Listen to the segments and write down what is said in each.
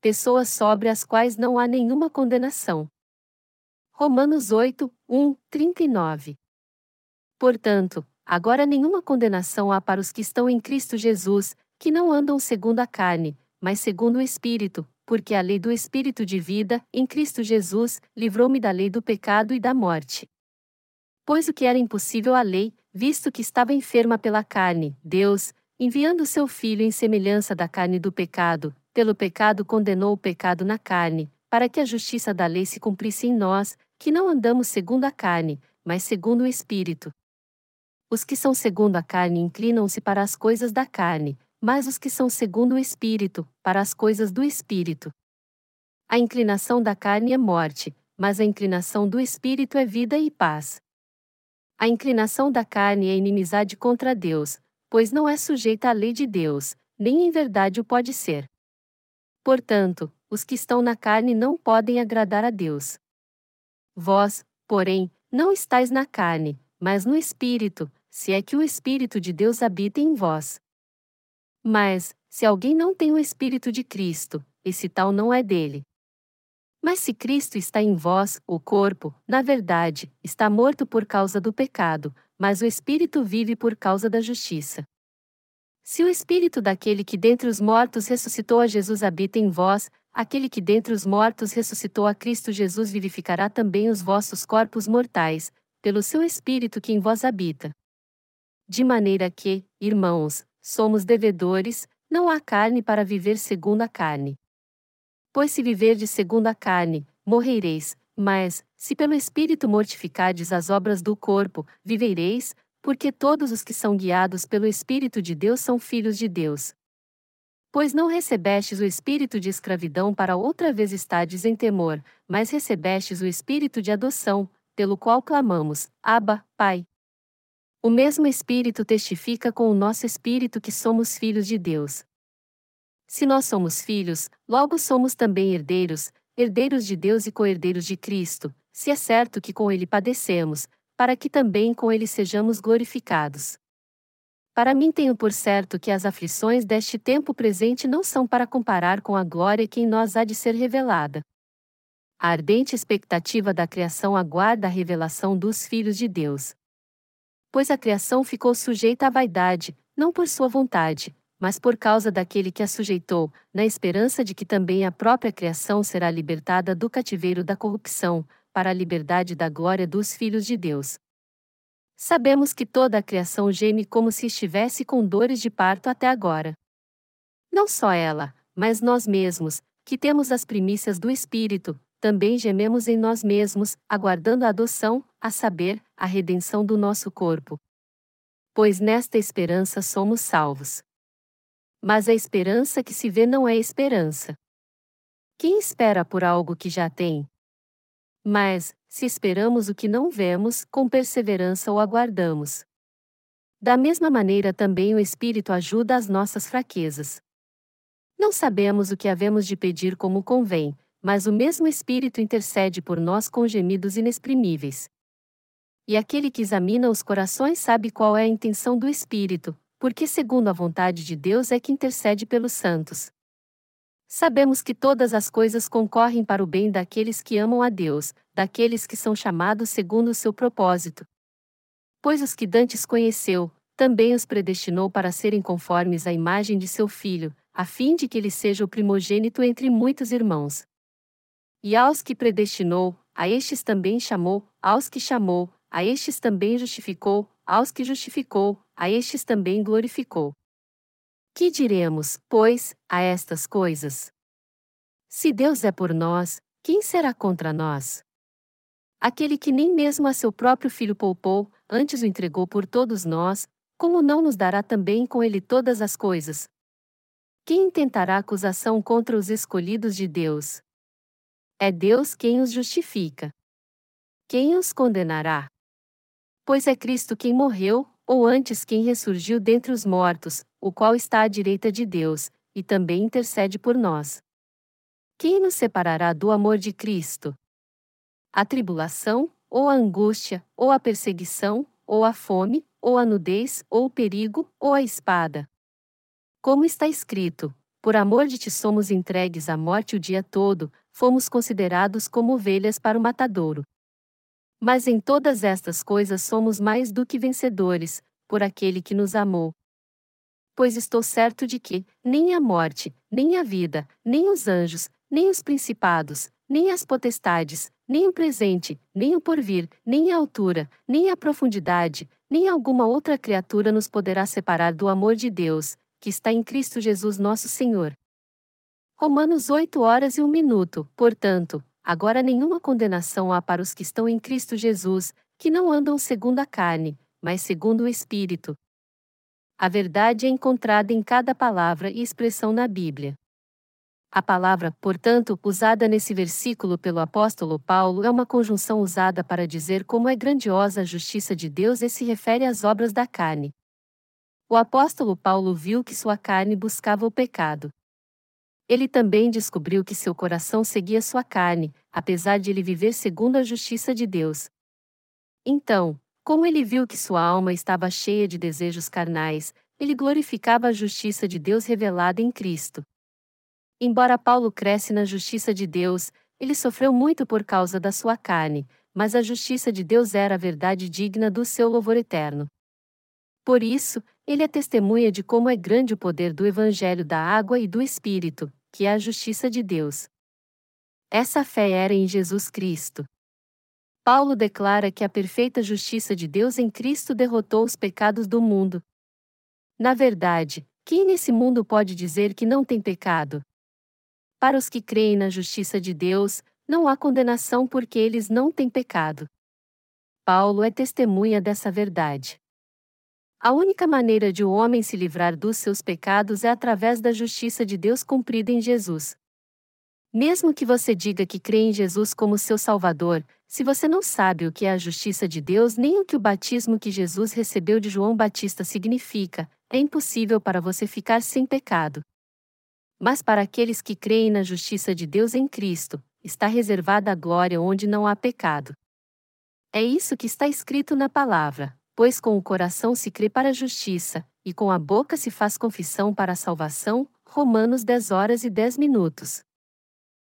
pessoas sobre as quais não há nenhuma condenação. Romanos 8, 1, 39. Portanto, agora nenhuma condenação há para os que estão em Cristo Jesus, que não andam segundo a carne, mas segundo o Espírito, porque a lei do Espírito de vida, em Cristo Jesus, livrou-me da lei do pecado e da morte. Pois o que era impossível à lei, visto que estava enferma pela carne, Deus, enviando seu Filho em semelhança da carne do pecado, pelo pecado condenou o pecado na carne, para que a justiça da lei se cumprisse em nós, que não andamos segundo a carne, mas segundo o Espírito. Os que são segundo a carne inclinam-se para as coisas da carne, mas os que são segundo o Espírito, para as coisas do Espírito. A inclinação da carne é morte, mas a inclinação do Espírito é vida e paz. A inclinação da carne é inimizade contra Deus, pois não é sujeita à lei de Deus, nem em verdade o pode ser. Portanto, os que estão na carne não podem agradar a Deus. Vós, porém, não estáis na carne, mas no Espírito, se é que o Espírito de Deus habita em vós. Mas, se alguém não tem o Espírito de Cristo, esse tal não é dele. Mas se Cristo está em vós, o corpo, na verdade, está morto por causa do pecado, mas o Espírito vive por causa da justiça. Se o Espírito daquele que dentre os mortos ressuscitou a Jesus habita em vós, aquele que dentre os mortos ressuscitou a Cristo Jesus vivificará também os vossos corpos mortais, pelo seu Espírito que em vós habita. De maneira que, irmãos, somos devedores, não há carne para viver segundo a carne. Pois se viverdes segundo a carne, morrereis, mas, se pelo Espírito mortificardes as obras do corpo, vivereis, porque todos os que são guiados pelo Espírito de Deus são filhos de Deus. Pois não recebestes o espírito de escravidão para outra vez estardes em temor, mas recebestes o espírito de adoção, pelo qual clamamos: Abba, Pai. O mesmo Espírito testifica com o nosso espírito que somos filhos de Deus. Se nós somos filhos, logo somos também herdeiros, herdeiros de Deus e co-herdeiros de Cristo, se é certo que com ele padecemos, para que também com ele sejamos glorificados. Para mim tenho por certo que as aflições deste tempo presente não são para comparar com a glória que em nós há de ser revelada. A ardente expectativa da criação aguarda a revelação dos filhos de Deus pois a criação ficou sujeita à vaidade, não por sua vontade, mas por causa daquele que a sujeitou, na esperança de que também a própria criação será libertada do cativeiro da corrupção, para a liberdade da glória dos filhos de Deus. Sabemos que toda a criação geme como se estivesse com dores de parto até agora. Não só ela, mas nós mesmos, que temos as primícias do Espírito, também gememos em nós mesmos, aguardando a adoção, a saber, a redenção do nosso corpo. Pois nesta esperança somos salvos. Mas a esperança que se vê não é esperança. Quem espera por algo que já tem? Mas, se esperamos o que não vemos, com perseverança o aguardamos. Da mesma maneira também o Espírito ajuda as nossas fraquezas. Não sabemos o que havemos de pedir como convém, mas o mesmo Espírito intercede por nós com gemidos inexprimíveis. E aquele que examina os corações sabe qual é a intenção do Espírito, porque, segundo a vontade de Deus, é que intercede pelos santos. Sabemos que todas as coisas concorrem para o bem daqueles que amam a Deus, daqueles que são chamados segundo o seu propósito. Pois os que dantes conheceu, também os predestinou para serem conformes à imagem de seu filho, a fim de que ele seja o primogênito entre muitos irmãos. E aos que predestinou, a estes também chamou, aos que chamou, a estes também justificou, aos que justificou, a estes também glorificou. Que diremos, pois, a estas coisas? Se Deus é por nós, quem será contra nós? Aquele que nem mesmo a seu próprio filho poupou, antes o entregou por todos nós, como não nos dará também com ele todas as coisas? Quem intentará acusação contra os escolhidos de Deus? É Deus quem os justifica. Quem os condenará? Pois é Cristo quem morreu, ou antes quem ressurgiu dentre os mortos, o qual está à direita de Deus, e também intercede por nós. Quem nos separará do amor de Cristo? A tribulação, ou a angústia, ou a perseguição, ou a fome, ou a nudez, ou o perigo, ou a espada. Como está escrito: por amor de ti somos entregues à morte o dia todo, fomos considerados como ovelhas para o matadouro. Mas em todas estas coisas somos mais do que vencedores, por aquele que nos amou. Pois estou certo de que, nem a morte, nem a vida, nem os anjos, nem os principados, nem as potestades, nem o presente, nem o porvir, nem a altura, nem a profundidade, nem alguma outra criatura nos poderá separar do amor de Deus, que está em Cristo Jesus nosso Senhor. Romanos 8 horas e 1 minuto. Portanto, agora nenhuma condenação há para os que estão em Cristo Jesus, que não andam segundo a carne, mas segundo o Espírito. A verdade é encontrada em cada palavra e expressão na Bíblia. A palavra, portanto, usada nesse versículo pelo apóstolo Paulo é uma conjunção usada para dizer como é grandiosa a justiça de Deus e se refere às obras da carne. O apóstolo Paulo viu que sua carne buscava o pecado. Ele também descobriu que seu coração seguia sua carne, apesar de ele viver segundo a justiça de Deus. Então, como ele viu que sua alma estava cheia de desejos carnais, ele glorificava a justiça de Deus revelada em Cristo. Embora Paulo cresce na justiça de Deus, ele sofreu muito por causa da sua carne, mas a justiça de Deus era a verdade digna do seu louvor eterno. Por isso, ele é testemunha de como é grande o poder do Evangelho da água e do Espírito, que é a justiça de Deus. Essa fé era em Jesus Cristo. Paulo declara que a perfeita justiça de Deus em Cristo derrotou os pecados do mundo. Na verdade, quem nesse mundo pode dizer que não tem pecado? Para os que creem na justiça de Deus, não há condenação porque eles não têm pecado. Paulo é testemunha dessa verdade. A única maneira de o homem se livrar dos seus pecados é através da justiça de Deus cumprida em Jesus. Mesmo que você diga que crê em Jesus como seu Salvador, se você não sabe o que é a justiça de Deus nem o que o batismo que Jesus recebeu de João Batista significa, é impossível para você ficar sem pecado. Mas para aqueles que creem na justiça de Deus em Cristo, está reservada a glória onde não há pecado. É isso que está escrito na palavra pois com o coração se crê para a justiça, e com a boca se faz confissão para a salvação. Romanos 10 horas e 10 minutos.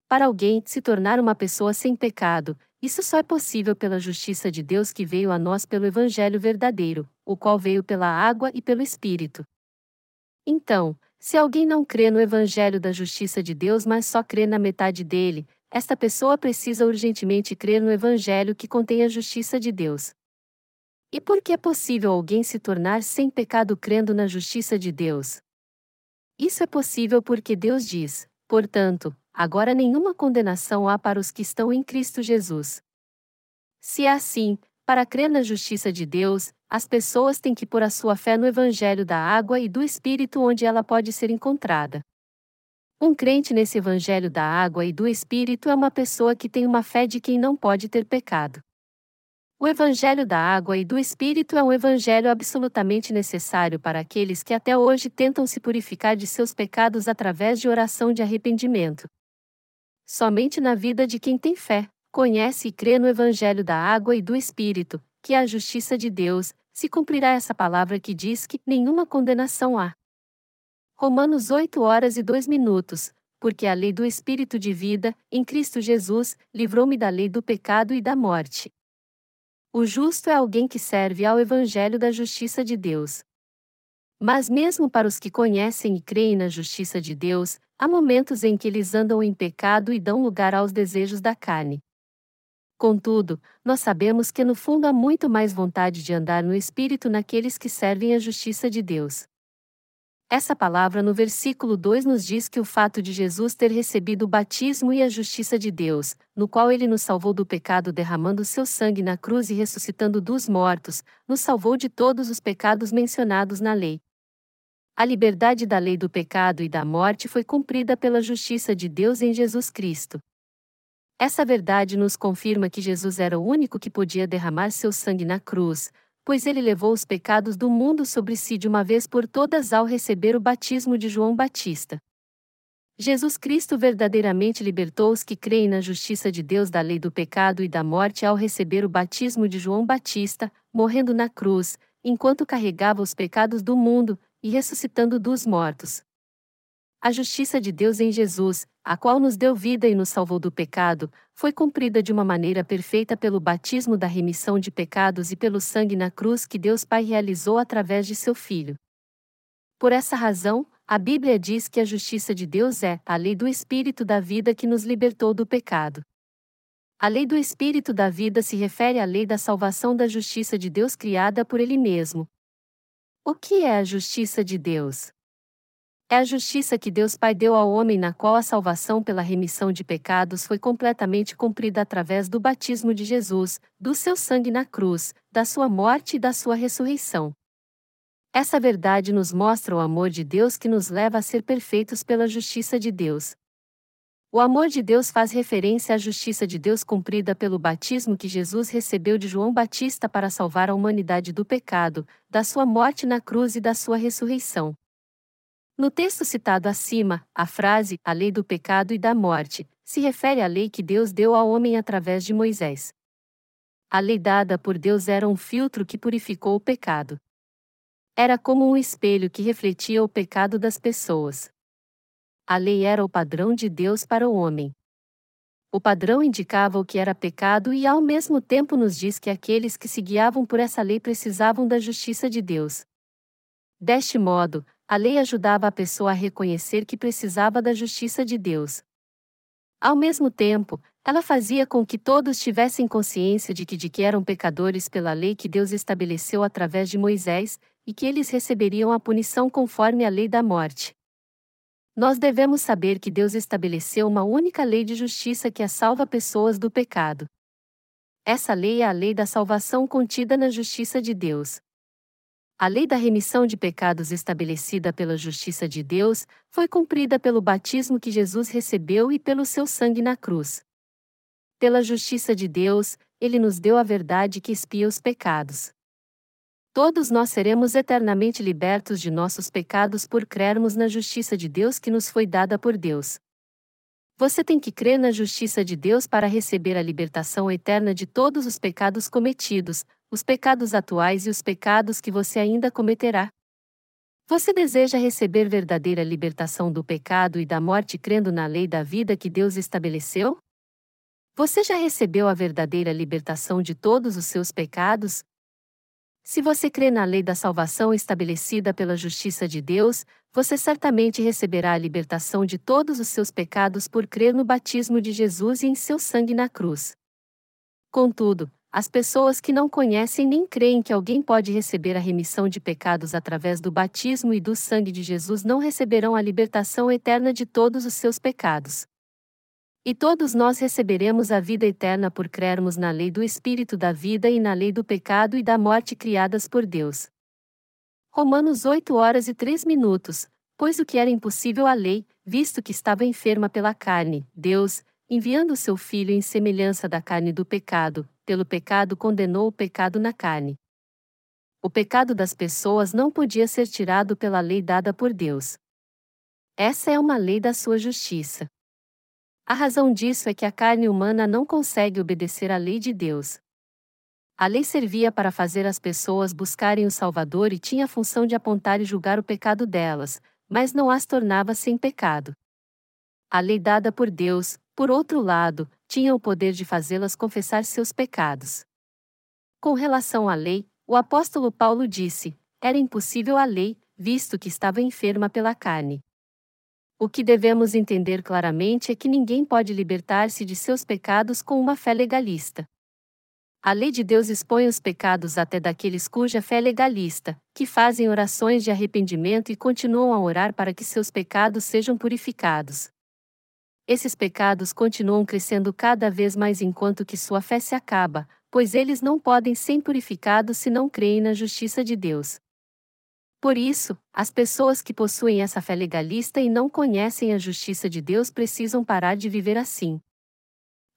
Para alguém se tornar uma pessoa sem pecado, isso só é possível pela justiça de Deus que veio a nós pelo Evangelho verdadeiro, o qual veio pela água e pelo Espírito. Então, se alguém não crê no Evangelho da justiça de Deus, mas só crê na metade dele, esta pessoa precisa urgentemente crer no Evangelho que contém a justiça de Deus. E por que é possível alguém se tornar sem pecado crendo na justiça de Deus? Isso é possível porque Deus diz: portanto, agora nenhuma condenação há para os que estão em Cristo Jesus. Se é assim, para crer na justiça de Deus, as pessoas têm que pôr a sua fé no Evangelho da água e do Espírito onde ela pode ser encontrada. Um crente nesse Evangelho da água e do Espírito é uma pessoa que tem uma fé de quem não pode ter pecado. O Evangelho da Água e do Espírito é um evangelho absolutamente necessário para aqueles que até hoje tentam se purificar de seus pecados através de oração de arrependimento. Somente na vida de quem tem fé, conhece e crê no Evangelho da Água e do Espírito, que é a justiça de Deus, se cumprirá essa palavra que diz que nenhuma condenação há. Romanos 8 horas e 2 minutos. Porque a lei do Espírito de vida, em Cristo Jesus, livrou-me da lei do pecado e da morte. O justo é alguém que serve ao Evangelho da justiça de Deus. Mas, mesmo para os que conhecem e creem na justiça de Deus, há momentos em que eles andam em pecado e dão lugar aos desejos da carne. Contudo, nós sabemos que no fundo há muito mais vontade de andar no Espírito naqueles que servem a justiça de Deus. Essa palavra no versículo 2 nos diz que o fato de Jesus ter recebido o batismo e a justiça de Deus, no qual ele nos salvou do pecado derramando seu sangue na cruz e ressuscitando dos mortos, nos salvou de todos os pecados mencionados na lei. A liberdade da lei do pecado e da morte foi cumprida pela justiça de Deus em Jesus Cristo. Essa verdade nos confirma que Jesus era o único que podia derramar seu sangue na cruz, pois ele levou os pecados do mundo sobre si de uma vez por todas ao receber o batismo de João Batista. Jesus Cristo verdadeiramente libertou os que creem na justiça de Deus da lei do pecado e da morte ao receber o batismo de João Batista, morrendo na cruz, enquanto carregava os pecados do mundo e ressuscitando dos mortos. A justiça de Deus em Jesus, a qual nos deu vida e nos salvou do pecado, foi cumprida de uma maneira perfeita pelo batismo da remissão de pecados e pelo sangue na cruz que Deus Pai realizou através de seu Filho. Por essa razão, a Bíblia diz que a justiça de Deus é a lei do Espírito da vida que nos libertou do pecado. A lei do Espírito da vida se refere à lei da salvação da justiça de Deus criada por Ele mesmo. O que é a justiça de Deus? É a justiça que Deus Pai deu ao homem, na qual a salvação pela remissão de pecados foi completamente cumprida através do batismo de Jesus, do seu sangue na cruz, da sua morte e da sua ressurreição. Essa verdade nos mostra o amor de Deus que nos leva a ser perfeitos pela justiça de Deus. O amor de Deus faz referência à justiça de Deus cumprida pelo batismo que Jesus recebeu de João Batista para salvar a humanidade do pecado, da sua morte na cruz e da sua ressurreição. No texto citado acima, a frase, a lei do pecado e da morte, se refere à lei que Deus deu ao homem através de Moisés. A lei dada por Deus era um filtro que purificou o pecado. Era como um espelho que refletia o pecado das pessoas. A lei era o padrão de Deus para o homem. O padrão indicava o que era pecado e ao mesmo tempo nos diz que aqueles que se guiavam por essa lei precisavam da justiça de Deus. Deste modo, a lei ajudava a pessoa a reconhecer que precisava da justiça de Deus. Ao mesmo tempo, ela fazia com que todos tivessem consciência de que, de que eram pecadores pela lei que Deus estabeleceu através de Moisés, e que eles receberiam a punição conforme a lei da morte. Nós devemos saber que Deus estabeleceu uma única lei de justiça que a salva pessoas do pecado. Essa lei é a lei da salvação contida na justiça de Deus. A lei da remissão de pecados estabelecida pela justiça de Deus foi cumprida pelo batismo que Jesus recebeu e pelo seu sangue na cruz. Pela justiça de Deus, ele nos deu a verdade que expia os pecados. Todos nós seremos eternamente libertos de nossos pecados por crermos na justiça de Deus que nos foi dada por Deus. Você tem que crer na justiça de Deus para receber a libertação eterna de todos os pecados cometidos, os pecados atuais e os pecados que você ainda cometerá. Você deseja receber verdadeira libertação do pecado e da morte crendo na lei da vida que Deus estabeleceu? Você já recebeu a verdadeira libertação de todos os seus pecados? Se você crê na lei da salvação estabelecida pela justiça de Deus, você certamente receberá a libertação de todos os seus pecados por crer no batismo de Jesus e em seu sangue na cruz. Contudo, as pessoas que não conhecem nem creem que alguém pode receber a remissão de pecados através do batismo e do sangue de Jesus não receberão a libertação eterna de todos os seus pecados. E todos nós receberemos a vida eterna por crermos na lei do Espírito da vida e na lei do pecado e da morte criadas por Deus. Romanos 8 horas e 3 minutos. Pois o que era impossível à lei, visto que estava enferma pela carne, Deus, enviando seu Filho em semelhança da carne do pecado, pelo pecado condenou o pecado na carne. O pecado das pessoas não podia ser tirado pela lei dada por Deus. Essa é uma lei da sua justiça. A razão disso é que a carne humana não consegue obedecer à lei de Deus. A lei servia para fazer as pessoas buscarem o Salvador e tinha a função de apontar e julgar o pecado delas, mas não as tornava sem pecado. A lei dada por Deus, por outro lado, tinha o poder de fazê-las confessar seus pecados. Com relação à lei, o apóstolo Paulo disse: era impossível a lei, visto que estava enferma pela carne. O que devemos entender claramente é que ninguém pode libertar-se de seus pecados com uma fé legalista. A lei de Deus expõe os pecados até daqueles cuja fé é legalista, que fazem orações de arrependimento e continuam a orar para que seus pecados sejam purificados esses pecados continuam crescendo cada vez mais enquanto que sua fé se acaba, pois eles não podem ser purificados se não creem na justiça de Deus. Por isso, as pessoas que possuem essa fé legalista e não conhecem a justiça de Deus precisam parar de viver assim.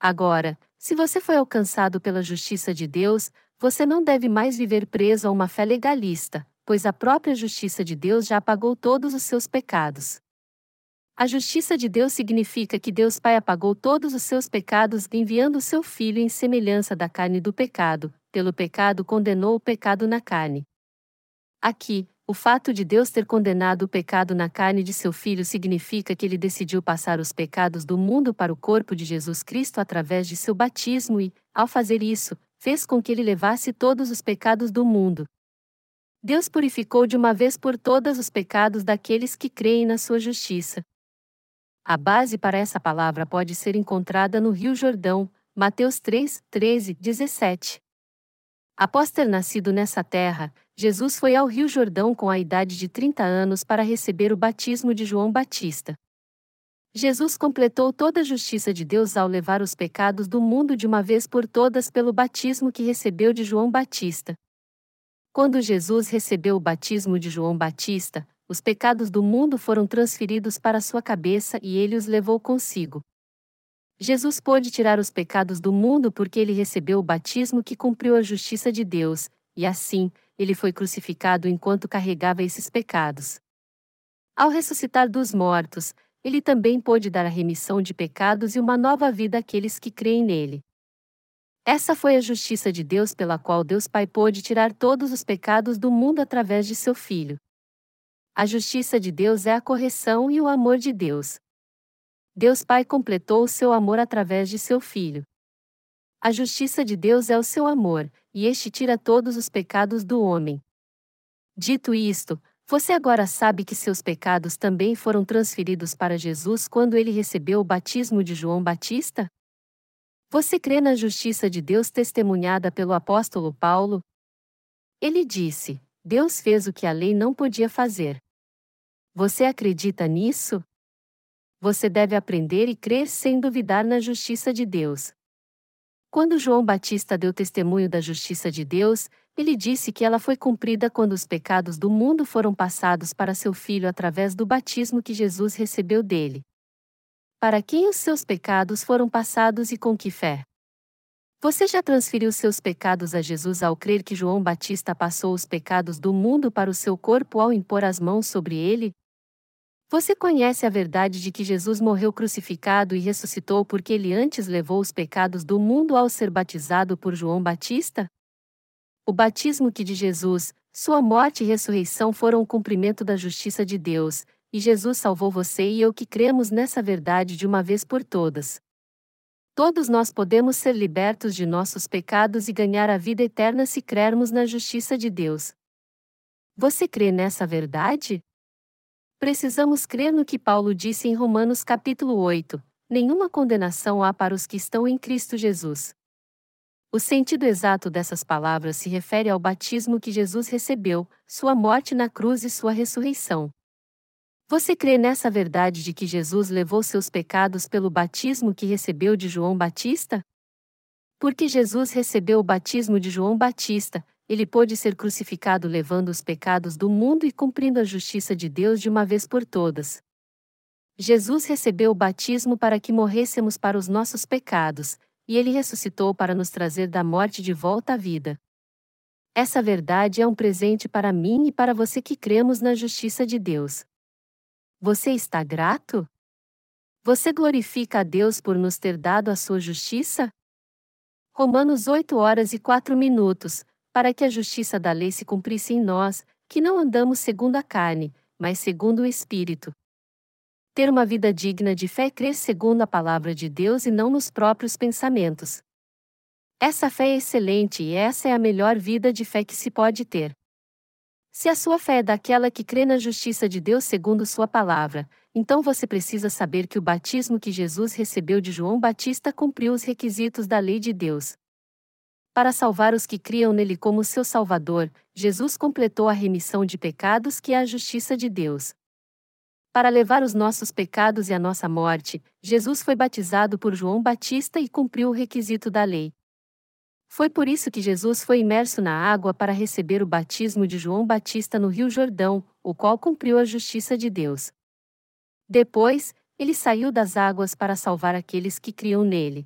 Agora, se você foi alcançado pela justiça de Deus, você não deve mais viver preso a uma fé legalista, pois a própria justiça de Deus já apagou todos os seus pecados. A justiça de Deus significa que Deus Pai apagou todos os seus pecados enviando seu Filho em semelhança da carne do pecado, pelo pecado condenou o pecado na carne. Aqui, o fato de Deus ter condenado o pecado na carne de seu filho significa que ele decidiu passar os pecados do mundo para o corpo de Jesus Cristo através de seu batismo e, ao fazer isso, fez com que ele levasse todos os pecados do mundo. Deus purificou de uma vez por todas os pecados daqueles que creem na sua justiça. A base para essa palavra pode ser encontrada no Rio Jordão, Mateus 3, 13, 17. Após ter nascido nessa terra, Jesus foi ao Rio Jordão com a idade de 30 anos para receber o batismo de João Batista. Jesus completou toda a justiça de Deus ao levar os pecados do mundo de uma vez por todas pelo batismo que recebeu de João Batista. Quando Jesus recebeu o batismo de João Batista, os pecados do mundo foram transferidos para sua cabeça e ele os levou consigo. Jesus pôde tirar os pecados do mundo porque ele recebeu o batismo que cumpriu a justiça de Deus, e assim, ele foi crucificado enquanto carregava esses pecados. Ao ressuscitar dos mortos, ele também pôde dar a remissão de pecados e uma nova vida àqueles que creem nele. Essa foi a justiça de Deus pela qual Deus Pai pôde tirar todos os pecados do mundo através de seu Filho. A justiça de Deus é a correção e o amor de Deus. Deus Pai completou o seu amor através de seu Filho. A justiça de Deus é o seu amor, e este tira todos os pecados do homem. Dito isto, você agora sabe que seus pecados também foram transferidos para Jesus quando ele recebeu o batismo de João Batista? Você crê na justiça de Deus testemunhada pelo apóstolo Paulo? Ele disse: Deus fez o que a lei não podia fazer. Você acredita nisso? você deve aprender e crer sem duvidar na justiça de Deus. Quando João Batista deu testemunho da justiça de Deus, ele disse que ela foi cumprida quando os pecados do mundo foram passados para seu filho através do batismo que Jesus recebeu dele. Para quem os seus pecados foram passados e com que fé? Você já transferiu seus pecados a Jesus ao crer que João Batista passou os pecados do mundo para o seu corpo ao impor as mãos sobre ele? Você conhece a verdade de que Jesus morreu crucificado e ressuscitou porque ele antes levou os pecados do mundo ao ser batizado por João Batista? O batismo que de Jesus, sua morte e ressurreição foram o cumprimento da justiça de Deus, e Jesus salvou você e eu que cremos nessa verdade de uma vez por todas. Todos nós podemos ser libertos de nossos pecados e ganhar a vida eterna se crermos na justiça de Deus. Você crê nessa verdade? Precisamos crer no que Paulo disse em Romanos capítulo 8: nenhuma condenação há para os que estão em Cristo Jesus. O sentido exato dessas palavras se refere ao batismo que Jesus recebeu, sua morte na cruz e sua ressurreição. Você crê nessa verdade de que Jesus levou seus pecados pelo batismo que recebeu de João Batista? Porque Jesus recebeu o batismo de João Batista, ele pôde ser crucificado levando os pecados do mundo e cumprindo a justiça de Deus de uma vez por todas. Jesus recebeu o batismo para que morrêssemos para os nossos pecados, e ele ressuscitou para nos trazer da morte de volta à vida. Essa verdade é um presente para mim e para você que cremos na justiça de Deus. Você está grato? Você glorifica a Deus por nos ter dado a sua justiça? Romanos 8 horas e 4 minutos, para que a justiça da lei se cumprisse em nós, que não andamos segundo a carne, mas segundo o Espírito. Ter uma vida digna de fé é crer segundo a palavra de Deus e não nos próprios pensamentos. Essa fé é excelente e essa é a melhor vida de fé que se pode ter. Se a sua fé é daquela que crê na justiça de Deus segundo Sua palavra, então você precisa saber que o batismo que Jesus recebeu de João Batista cumpriu os requisitos da lei de Deus. Para salvar os que criam nele como seu Salvador, Jesus completou a remissão de pecados que é a justiça de Deus. Para levar os nossos pecados e a nossa morte, Jesus foi batizado por João Batista e cumpriu o requisito da lei. Foi por isso que Jesus foi imerso na água para receber o batismo de João Batista no Rio Jordão, o qual cumpriu a justiça de Deus. Depois, ele saiu das águas para salvar aqueles que criam nele.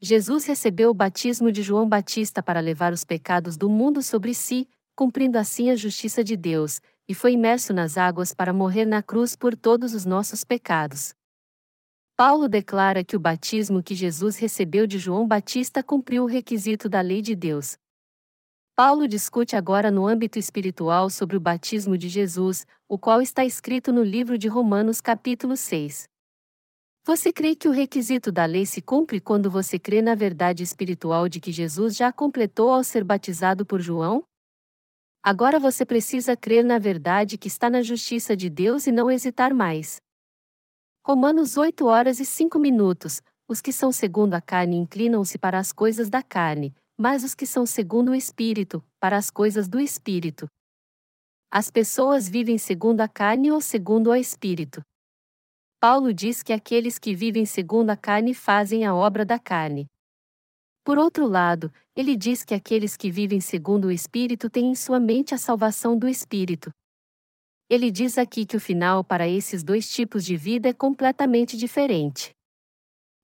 Jesus recebeu o batismo de João Batista para levar os pecados do mundo sobre si, cumprindo assim a justiça de Deus, e foi imerso nas águas para morrer na cruz por todos os nossos pecados. Paulo declara que o batismo que Jesus recebeu de João Batista cumpriu o requisito da lei de Deus. Paulo discute agora no âmbito espiritual sobre o batismo de Jesus, o qual está escrito no livro de Romanos, capítulo 6. Você crê que o requisito da lei se cumpre quando você crê na verdade espiritual de que Jesus já completou ao ser batizado por João? Agora você precisa crer na verdade que está na justiça de Deus e não hesitar mais. Romanos 8 horas e 5 minutos. Os que são segundo a carne inclinam-se para as coisas da carne, mas os que são segundo o Espírito, para as coisas do Espírito. As pessoas vivem segundo a carne ou segundo o Espírito. Paulo diz que aqueles que vivem segundo a carne fazem a obra da carne. Por outro lado, ele diz que aqueles que vivem segundo o Espírito têm em sua mente a salvação do Espírito. Ele diz aqui que o final para esses dois tipos de vida é completamente diferente.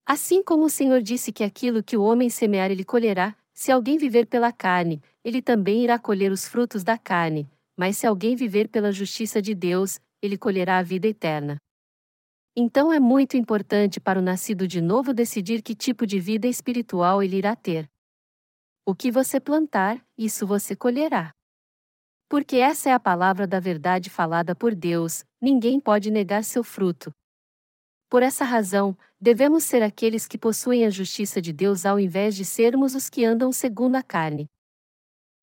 Assim como o Senhor disse que aquilo que o homem semear ele colherá, se alguém viver pela carne, ele também irá colher os frutos da carne, mas se alguém viver pela justiça de Deus, ele colherá a vida eterna. Então é muito importante para o nascido de novo decidir que tipo de vida espiritual ele irá ter. O que você plantar, isso você colherá. Porque essa é a palavra da verdade falada por Deus, ninguém pode negar seu fruto. Por essa razão, devemos ser aqueles que possuem a justiça de Deus ao invés de sermos os que andam segundo a carne.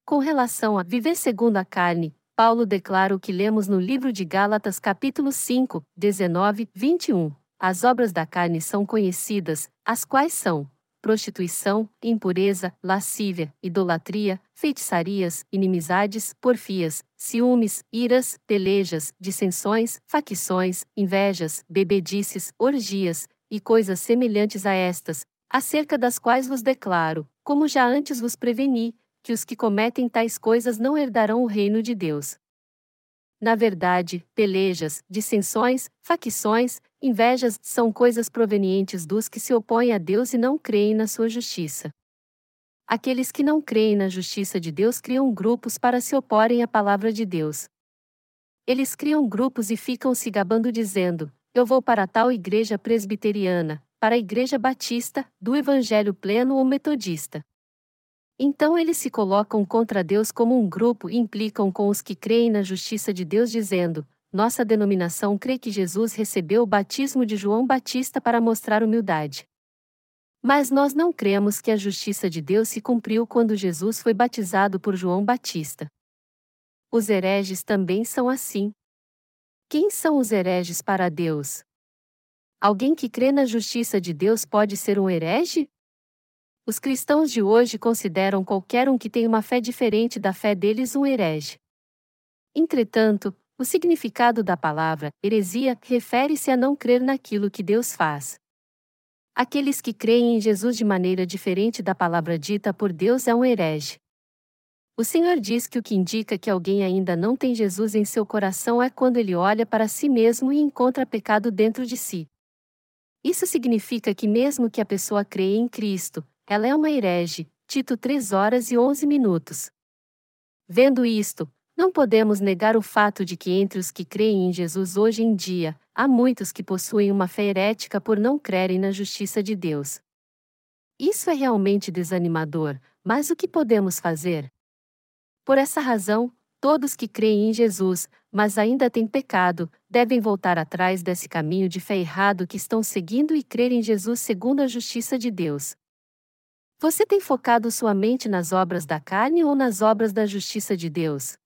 Com relação a viver segundo a carne, Paulo declara o que lemos no livro de Gálatas, capítulo 5, 19, 21. As obras da carne são conhecidas, as quais são prostituição, impureza, lascívia, idolatria, feitiçarias, inimizades, porfias, ciúmes, iras, pelejas, dissensões, facções, invejas, bebedices, orgias, e coisas semelhantes a estas, acerca das quais vos declaro, como já antes vos preveni, que os que cometem tais coisas não herdarão o reino de Deus. Na verdade, pelejas, dissensões, facções, invejas são coisas provenientes dos que se opõem a Deus e não creem na sua justiça. Aqueles que não creem na justiça de Deus criam grupos para se oporem à palavra de Deus. Eles criam grupos e ficam se gabando dizendo: Eu vou para tal igreja presbiteriana, para a igreja batista, do evangelho pleno ou metodista. Então eles se colocam contra Deus como um grupo e implicam com os que creem na justiça de Deus, dizendo: Nossa denominação crê que Jesus recebeu o batismo de João Batista para mostrar humildade. Mas nós não cremos que a justiça de Deus se cumpriu quando Jesus foi batizado por João Batista. Os hereges também são assim. Quem são os hereges para Deus? Alguém que crê na justiça de Deus pode ser um herege? Os cristãos de hoje consideram qualquer um que tem uma fé diferente da fé deles um herege. Entretanto, o significado da palavra heresia refere-se a não crer naquilo que Deus faz. Aqueles que creem em Jesus de maneira diferente da palavra dita por Deus é um herege. O Senhor diz que o que indica que alguém ainda não tem Jesus em seu coração é quando ele olha para si mesmo e encontra pecado dentro de si. Isso significa que, mesmo que a pessoa creia em Cristo, ela é uma herege. Tito 3 horas e 11 minutos. Vendo isto, não podemos negar o fato de que entre os que creem em Jesus hoje em dia, há muitos que possuem uma fé herética por não crerem na justiça de Deus. Isso é realmente desanimador, mas o que podemos fazer? Por essa razão, todos que creem em Jesus, mas ainda têm pecado, devem voltar atrás desse caminho de fé errado que estão seguindo e crer em Jesus segundo a justiça de Deus. Você tem focado sua mente nas obras da carne ou nas obras da justiça de Deus?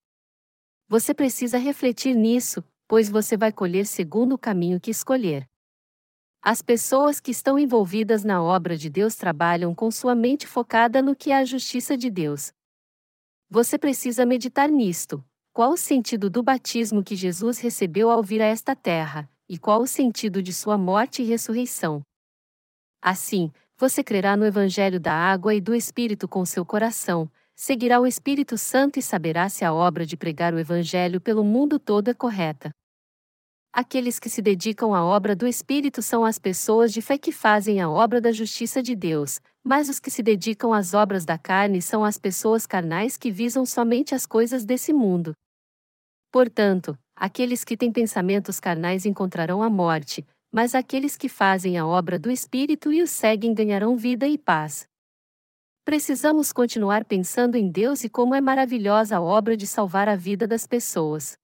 Você precisa refletir nisso, pois você vai colher segundo o caminho que escolher. As pessoas que estão envolvidas na obra de Deus trabalham com sua mente focada no que é a justiça de Deus. Você precisa meditar nisto. Qual o sentido do batismo que Jesus recebeu ao vir a esta terra, e qual o sentido de sua morte e ressurreição? Assim, você crerá no Evangelho da água e do Espírito com seu coração, seguirá o Espírito Santo e saberá se a obra de pregar o Evangelho pelo mundo todo é correta. Aqueles que se dedicam à obra do Espírito são as pessoas de fé que fazem a obra da justiça de Deus, mas os que se dedicam às obras da carne são as pessoas carnais que visam somente as coisas desse mundo. Portanto, aqueles que têm pensamentos carnais encontrarão a morte, mas aqueles que fazem a obra do Espírito e o seguem ganharão vida e paz. Precisamos continuar pensando em Deus e como é maravilhosa a obra de salvar a vida das pessoas.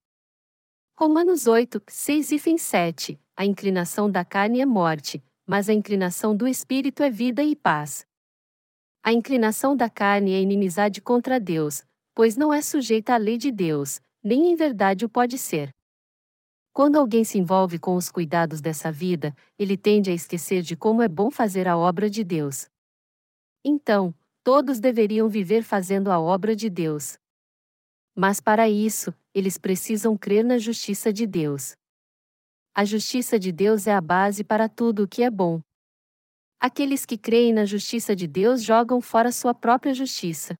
Romanos 8, 6 e 7 A inclinação da carne é morte, mas a inclinação do espírito é vida e paz. A inclinação da carne é inimizade contra Deus, pois não é sujeita à lei de Deus, nem em verdade o pode ser. Quando alguém se envolve com os cuidados dessa vida, ele tende a esquecer de como é bom fazer a obra de Deus. Então, todos deveriam viver fazendo a obra de Deus. Mas para isso, eles precisam crer na justiça de Deus. A justiça de Deus é a base para tudo o que é bom. Aqueles que creem na justiça de Deus jogam fora sua própria justiça.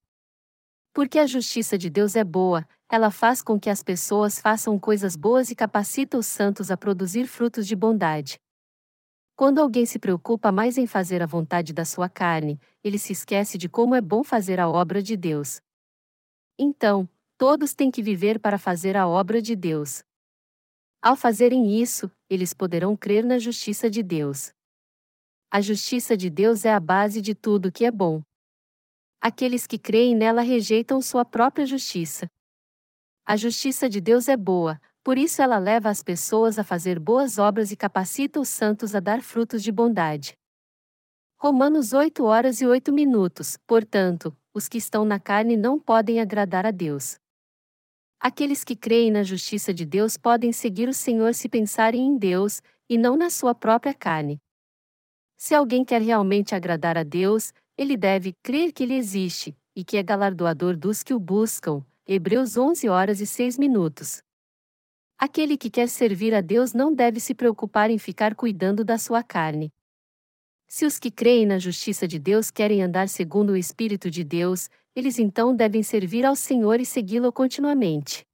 Porque a justiça de Deus é boa, ela faz com que as pessoas façam coisas boas e capacita os santos a produzir frutos de bondade. Quando alguém se preocupa mais em fazer a vontade da sua carne, ele se esquece de como é bom fazer a obra de Deus. Então, todos têm que viver para fazer a obra de Deus. Ao fazerem isso, eles poderão crer na justiça de Deus. A justiça de Deus é a base de tudo que é bom. Aqueles que creem nela rejeitam sua própria justiça. A justiça de Deus é boa, por isso ela leva as pessoas a fazer boas obras e capacita os santos a dar frutos de bondade. Romanos 8 horas e 8 minutos. Portanto, os que estão na carne não podem agradar a Deus. Aqueles que creem na justiça de Deus podem seguir o Senhor se pensarem em Deus, e não na sua própria carne. Se alguém quer realmente agradar a Deus, ele deve crer que ele existe, e que é galardoador dos que o buscam, Hebreus 11 horas e 6 minutos. Aquele que quer servir a Deus não deve se preocupar em ficar cuidando da sua carne. Se os que creem na justiça de Deus querem andar segundo o Espírito de Deus, eles então devem servir ao Senhor e segui-lo continuamente.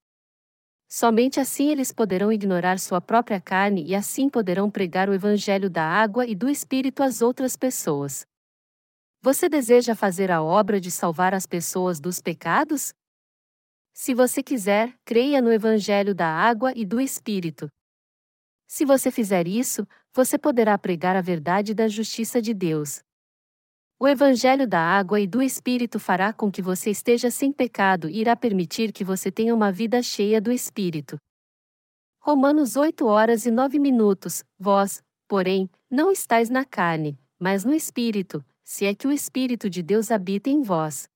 Somente assim eles poderão ignorar sua própria carne e assim poderão pregar o Evangelho da água e do Espírito às outras pessoas. Você deseja fazer a obra de salvar as pessoas dos pecados? Se você quiser, creia no Evangelho da água e do Espírito. Se você fizer isso, você poderá pregar a verdade da justiça de Deus. O Evangelho da água e do Espírito fará com que você esteja sem pecado e irá permitir que você tenha uma vida cheia do Espírito. Romanos 8 horas e 9 minutos. Vós, porém, não estáis na carne, mas no Espírito, se é que o Espírito de Deus habita em vós.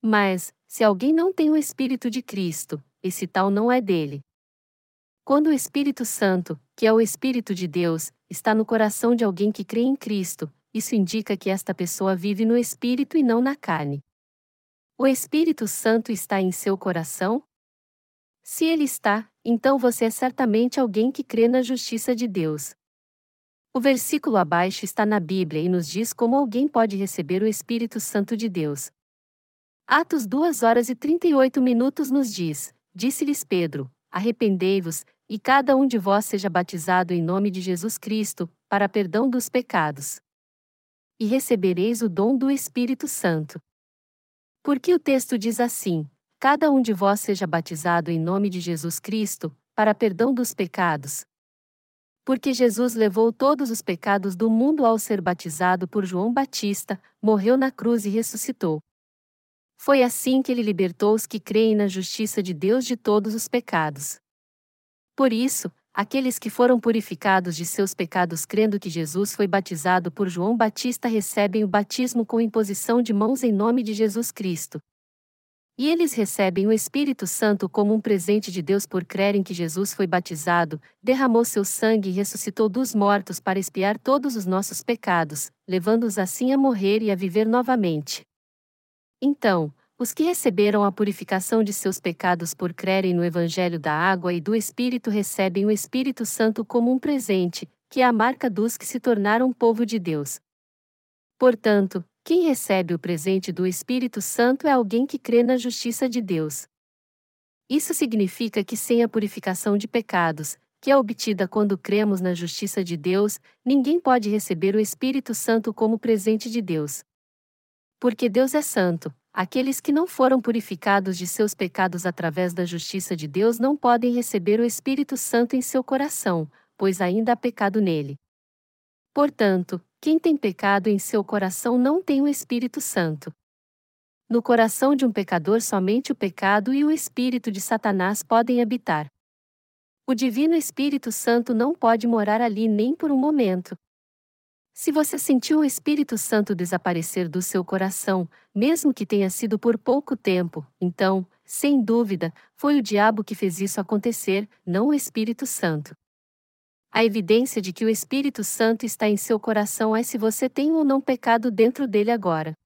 Mas, se alguém não tem o Espírito de Cristo, esse tal não é dele. Quando o Espírito Santo, que é o Espírito de Deus, está no coração de alguém que crê em Cristo, isso indica que esta pessoa vive no Espírito e não na carne. O Espírito Santo está em seu coração? Se ele está, então você é certamente alguém que crê na justiça de Deus. O versículo abaixo está na Bíblia e nos diz como alguém pode receber o Espírito Santo de Deus. Atos 2 horas e 38 minutos nos diz: Disse-lhes Pedro: Arrependei-vos, e cada um de vós seja batizado em nome de Jesus Cristo, para perdão dos pecados. E recebereis o dom do Espírito Santo. Porque o texto diz assim: Cada um de vós seja batizado em nome de Jesus Cristo, para perdão dos pecados. Porque Jesus levou todos os pecados do mundo ao ser batizado por João Batista, morreu na cruz e ressuscitou. Foi assim que ele libertou os que creem na justiça de Deus de todos os pecados. Por isso, aqueles que foram purificados de seus pecados crendo que Jesus foi batizado por João Batista recebem o batismo com imposição de mãos em nome de Jesus Cristo. E eles recebem o Espírito Santo como um presente de Deus por crerem que Jesus foi batizado, derramou seu sangue e ressuscitou dos mortos para expiar todos os nossos pecados, levando-os assim a morrer e a viver novamente. Então, os que receberam a purificação de seus pecados por crerem no Evangelho da água e do Espírito recebem o Espírito Santo como um presente, que é a marca dos que se tornaram povo de Deus. Portanto, quem recebe o presente do Espírito Santo é alguém que crê na justiça de Deus. Isso significa que sem a purificação de pecados, que é obtida quando cremos na justiça de Deus, ninguém pode receber o Espírito Santo como presente de Deus. Porque Deus é santo, aqueles que não foram purificados de seus pecados através da justiça de Deus não podem receber o Espírito Santo em seu coração, pois ainda há pecado nele. Portanto, quem tem pecado em seu coração não tem o Espírito Santo. No coração de um pecador somente o pecado e o espírito de Satanás podem habitar. O Divino Espírito Santo não pode morar ali nem por um momento. Se você sentiu o Espírito Santo desaparecer do seu coração, mesmo que tenha sido por pouco tempo, então, sem dúvida, foi o diabo que fez isso acontecer, não o Espírito Santo. A evidência de que o Espírito Santo está em seu coração é se você tem ou não pecado dentro dele agora.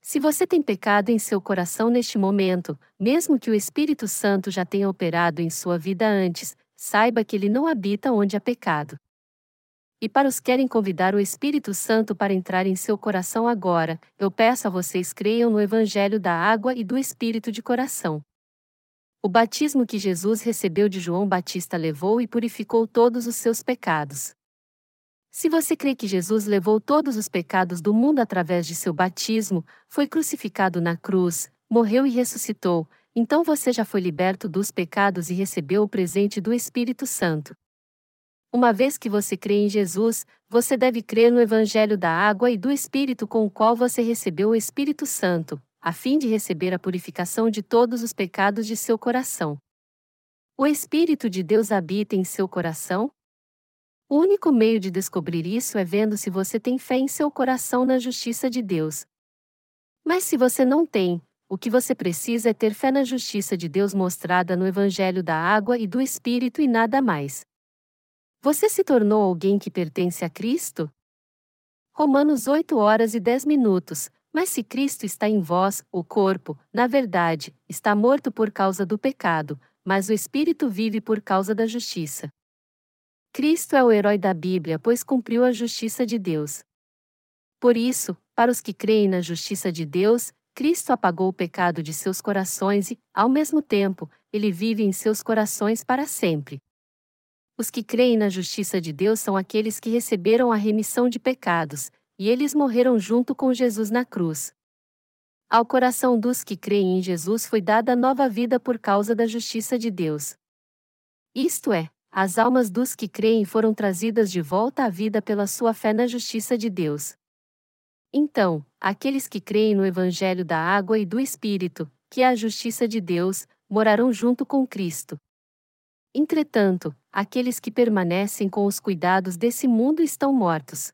Se você tem pecado em seu coração neste momento, mesmo que o Espírito Santo já tenha operado em sua vida antes, saiba que ele não habita onde há pecado. E para os que querem convidar o Espírito Santo para entrar em seu coração agora, eu peço a vocês creiam no Evangelho da água e do Espírito de coração. O batismo que Jesus recebeu de João Batista levou e purificou todos os seus pecados. Se você crê que Jesus levou todos os pecados do mundo através de seu batismo, foi crucificado na cruz, morreu e ressuscitou, então você já foi liberto dos pecados e recebeu o presente do Espírito Santo. Uma vez que você crê em Jesus, você deve crer no Evangelho da água e do Espírito com o qual você recebeu o Espírito Santo, a fim de receber a purificação de todos os pecados de seu coração. O Espírito de Deus habita em seu coração? O único meio de descobrir isso é vendo se você tem fé em seu coração na justiça de Deus. Mas se você não tem, o que você precisa é ter fé na justiça de Deus mostrada no Evangelho da água e do Espírito e nada mais. Você se tornou alguém que pertence a Cristo? Romanos 8 horas e 10 minutos, mas se Cristo está em vós, o corpo, na verdade, está morto por causa do pecado, mas o espírito vive por causa da justiça. Cristo é o herói da Bíblia, pois cumpriu a justiça de Deus. Por isso, para os que creem na justiça de Deus, Cristo apagou o pecado de seus corações e, ao mesmo tempo, ele vive em seus corações para sempre. Os que creem na justiça de Deus são aqueles que receberam a remissão de pecados, e eles morreram junto com Jesus na cruz. Ao coração dos que creem em Jesus foi dada nova vida por causa da justiça de Deus. Isto é, as almas dos que creem foram trazidas de volta à vida pela sua fé na justiça de Deus. Então, aqueles que creem no Evangelho da água e do Espírito, que é a justiça de Deus, morarão junto com Cristo. Entretanto, aqueles que permanecem com os cuidados desse mundo estão mortos.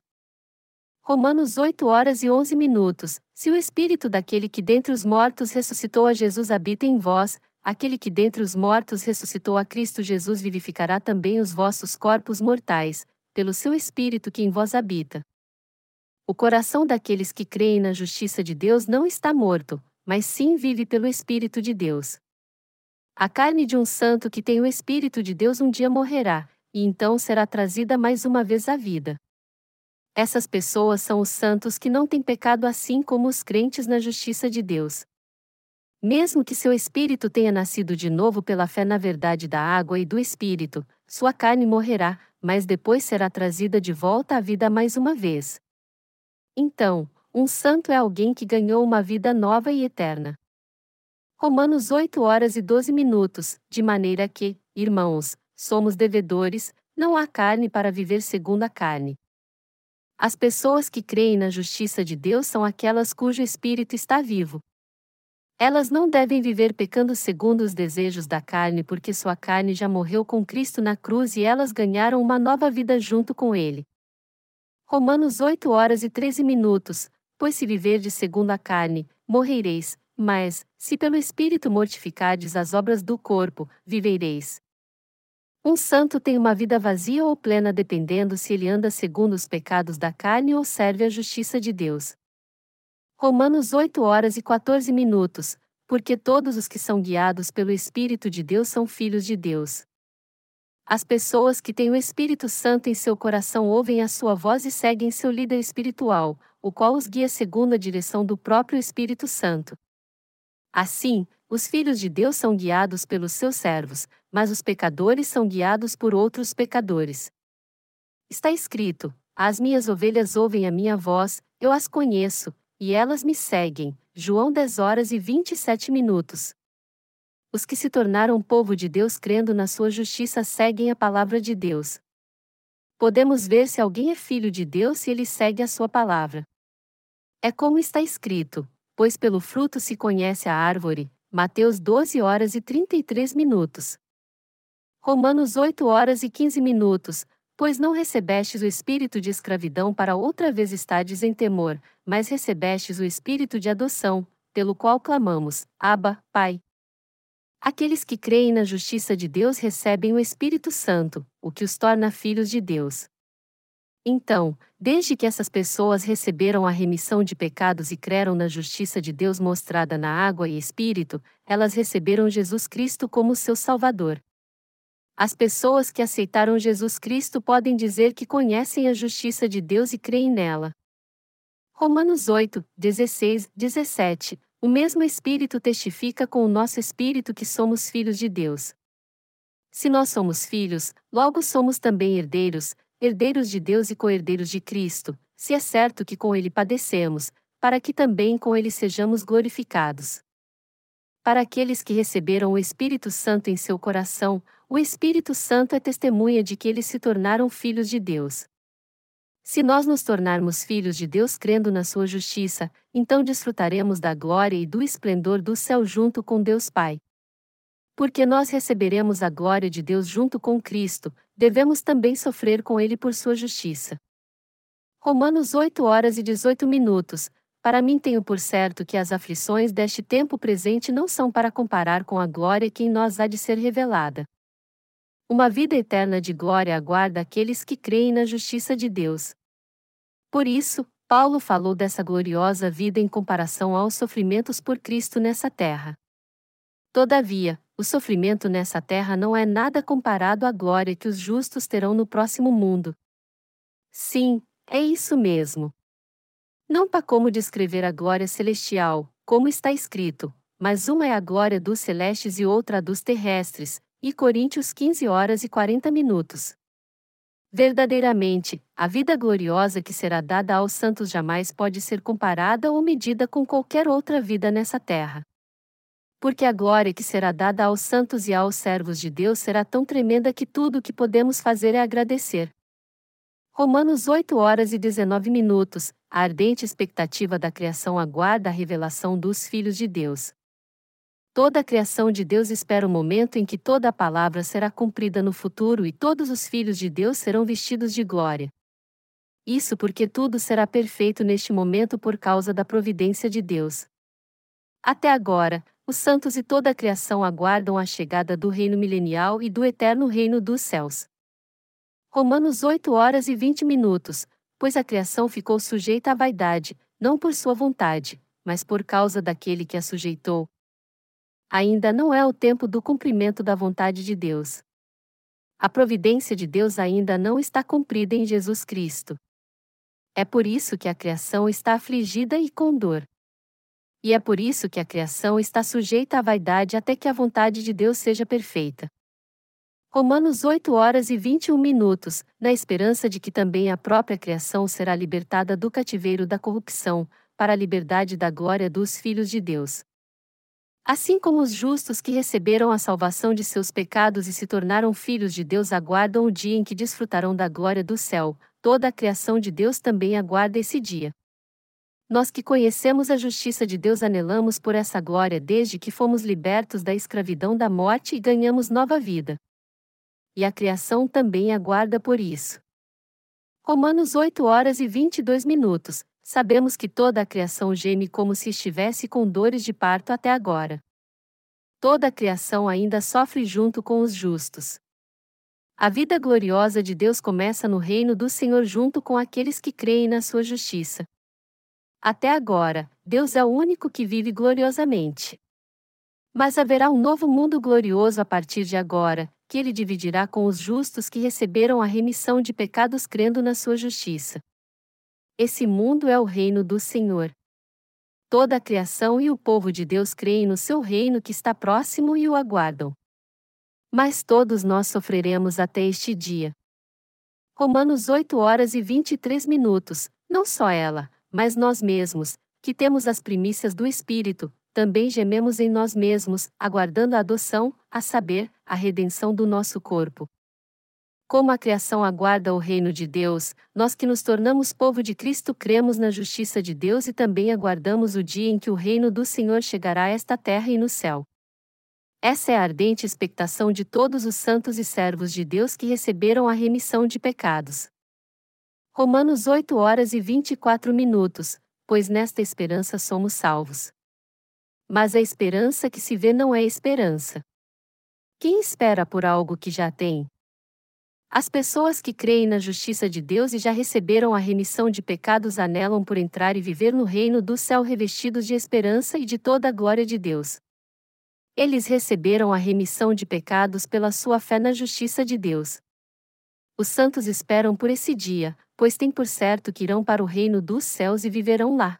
Romanos 8 horas e 11 minutos. Se o espírito daquele que dentre os mortos ressuscitou a Jesus habita em vós, aquele que dentre os mortos ressuscitou a Cristo Jesus vivificará também os vossos corpos mortais, pelo seu espírito que em vós habita. O coração daqueles que creem na justiça de Deus não está morto, mas sim vive pelo Espírito de Deus. A carne de um santo que tem o Espírito de Deus um dia morrerá, e então será trazida mais uma vez à vida. Essas pessoas são os santos que não têm pecado assim como os crentes na justiça de Deus. Mesmo que seu espírito tenha nascido de novo pela fé na verdade da água e do espírito, sua carne morrerá, mas depois será trazida de volta à vida mais uma vez. Então, um santo é alguém que ganhou uma vida nova e eterna. Romanos 8 horas e 12 minutos, de maneira que, irmãos, somos devedores, não há carne para viver segundo a carne. As pessoas que creem na justiça de Deus são aquelas cujo espírito está vivo. Elas não devem viver pecando segundo os desejos da carne, porque sua carne já morreu com Cristo na cruz e elas ganharam uma nova vida junto com ele. Romanos 8 horas e 13 minutos. Pois se viverdes segundo a carne, morrereis, mas, se pelo Espírito mortificardes as obras do corpo, vivereis. Um santo tem uma vida vazia ou plena dependendo se ele anda segundo os pecados da carne ou serve a justiça de Deus. Romanos 8 horas e 14 minutos, porque todos os que são guiados pelo Espírito de Deus são filhos de Deus. As pessoas que têm o Espírito Santo em seu coração ouvem a sua voz e seguem seu líder espiritual, o qual os guia segundo a direção do próprio Espírito Santo. Assim, os filhos de Deus são guiados pelos seus servos, mas os pecadores são guiados por outros pecadores. Está escrito: As minhas ovelhas ouvem a minha voz, eu as conheço, e elas me seguem. João 10 horas e 27 minutos. Os que se tornaram povo de Deus crendo na sua justiça seguem a palavra de Deus. podemos ver se alguém é filho de Deus se ele segue a sua palavra. É como está escrito: pois pelo fruto se conhece a árvore. Mateus 12 horas e 33 minutos. Romanos 8 horas e 15 minutos. Pois não recebestes o espírito de escravidão para outra vez estardes em temor, mas recebestes o espírito de adoção, pelo qual clamamos: Abba, Pai. Aqueles que creem na justiça de Deus recebem o Espírito Santo, o que os torna filhos de Deus. Então, desde que essas pessoas receberam a remissão de pecados e creram na justiça de Deus mostrada na água e Espírito, elas receberam Jesus Cristo como seu Salvador. As pessoas que aceitaram Jesus Cristo podem dizer que conhecem a justiça de Deus e creem nela. Romanos 8, 16, 17 o mesmo Espírito testifica com o nosso espírito que somos filhos de Deus. Se nós somos filhos, logo somos também herdeiros, herdeiros de Deus e co-herdeiros de Cristo, se é certo que com ele padecemos, para que também com ele sejamos glorificados. Para aqueles que receberam o Espírito Santo em seu coração, o Espírito Santo é testemunha de que eles se tornaram filhos de Deus. Se nós nos tornarmos filhos de Deus crendo na sua justiça, então desfrutaremos da glória e do esplendor do céu junto com Deus Pai. Porque nós receberemos a glória de Deus junto com Cristo, devemos também sofrer com Ele por sua justiça. Romanos 8 horas e 18 minutos. Para mim tenho por certo que as aflições deste tempo presente não são para comparar com a glória que em nós há de ser revelada. Uma vida eterna de glória aguarda aqueles que creem na justiça de Deus. Por isso, Paulo falou dessa gloriosa vida em comparação aos sofrimentos por Cristo nessa terra. Todavia, o sofrimento nessa terra não é nada comparado à glória que os justos terão no próximo mundo. Sim, é isso mesmo. Não há como descrever a glória celestial, como está escrito, mas uma é a glória dos celestes e outra a dos terrestres, e Coríntios 15 horas e 40 minutos. Verdadeiramente, a vida gloriosa que será dada aos santos jamais pode ser comparada ou medida com qualquer outra vida nessa terra. Porque a glória que será dada aos santos e aos servos de Deus será tão tremenda que tudo o que podemos fazer é agradecer. Romanos 8 horas e 19 minutos. A ardente expectativa da criação aguarda a revelação dos filhos de Deus. Toda a criação de Deus espera o momento em que toda a palavra será cumprida no futuro e todos os filhos de Deus serão vestidos de glória. Isso porque tudo será perfeito neste momento por causa da providência de Deus. Até agora, os santos e toda a criação aguardam a chegada do reino milenial e do eterno reino dos céus. Romanos 8 horas e 20 minutos, pois a criação ficou sujeita à vaidade, não por sua vontade, mas por causa daquele que a sujeitou, ainda não é o tempo do cumprimento da vontade de Deus. A providência de Deus ainda não está cumprida em Jesus Cristo. É por isso que a criação está afligida e com dor. E é por isso que a criação está sujeita à vaidade até que a vontade de Deus seja perfeita. Romanos 8 horas e 21 minutos, na esperança de que também a própria criação será libertada do cativeiro da corrupção, para a liberdade da glória dos filhos de Deus. Assim como os justos que receberam a salvação de seus pecados e se tornaram filhos de Deus aguardam o dia em que desfrutarão da glória do céu, toda a criação de Deus também aguarda esse dia. Nós que conhecemos a justiça de Deus anelamos por essa glória desde que fomos libertos da escravidão da morte e ganhamos nova vida. E a criação também aguarda por isso. Romanos 8 horas e 22 minutos sabemos que toda a criação geme como se estivesse com dores de parto até agora. Toda a criação ainda sofre junto com os justos. A vida gloriosa de Deus começa no reino do Senhor junto com aqueles que creem na sua justiça. Até agora, Deus é o único que vive gloriosamente. Mas haverá um novo mundo glorioso a partir de agora, que ele dividirá com os justos que receberam a remissão de pecados crendo na sua justiça. Esse mundo é o reino do Senhor. Toda a criação e o povo de Deus creem no seu reino que está próximo e o aguardam. Mas todos nós sofreremos até este dia. Romanos 8 horas e 23 minutos, não só ela, mas nós mesmos, que temos as primícias do Espírito, também gememos em nós mesmos, aguardando a adoção, a saber, a redenção do nosso corpo. Como a criação aguarda o reino de Deus, nós que nos tornamos povo de Cristo cremos na justiça de Deus e também aguardamos o dia em que o reino do Senhor chegará a esta terra e no céu. Essa é a ardente expectação de todos os santos e servos de Deus que receberam a remissão de pecados. Romanos 8 horas e 24 minutos, pois nesta esperança somos salvos. Mas a esperança que se vê não é esperança. Quem espera por algo que já tem? As pessoas que creem na justiça de Deus e já receberam a remissão de pecados anelam por entrar e viver no reino do céu revestidos de esperança e de toda a glória de Deus. Eles receberam a remissão de pecados pela sua fé na justiça de Deus. Os santos esperam por esse dia, pois têm por certo que irão para o reino dos céus e viverão lá.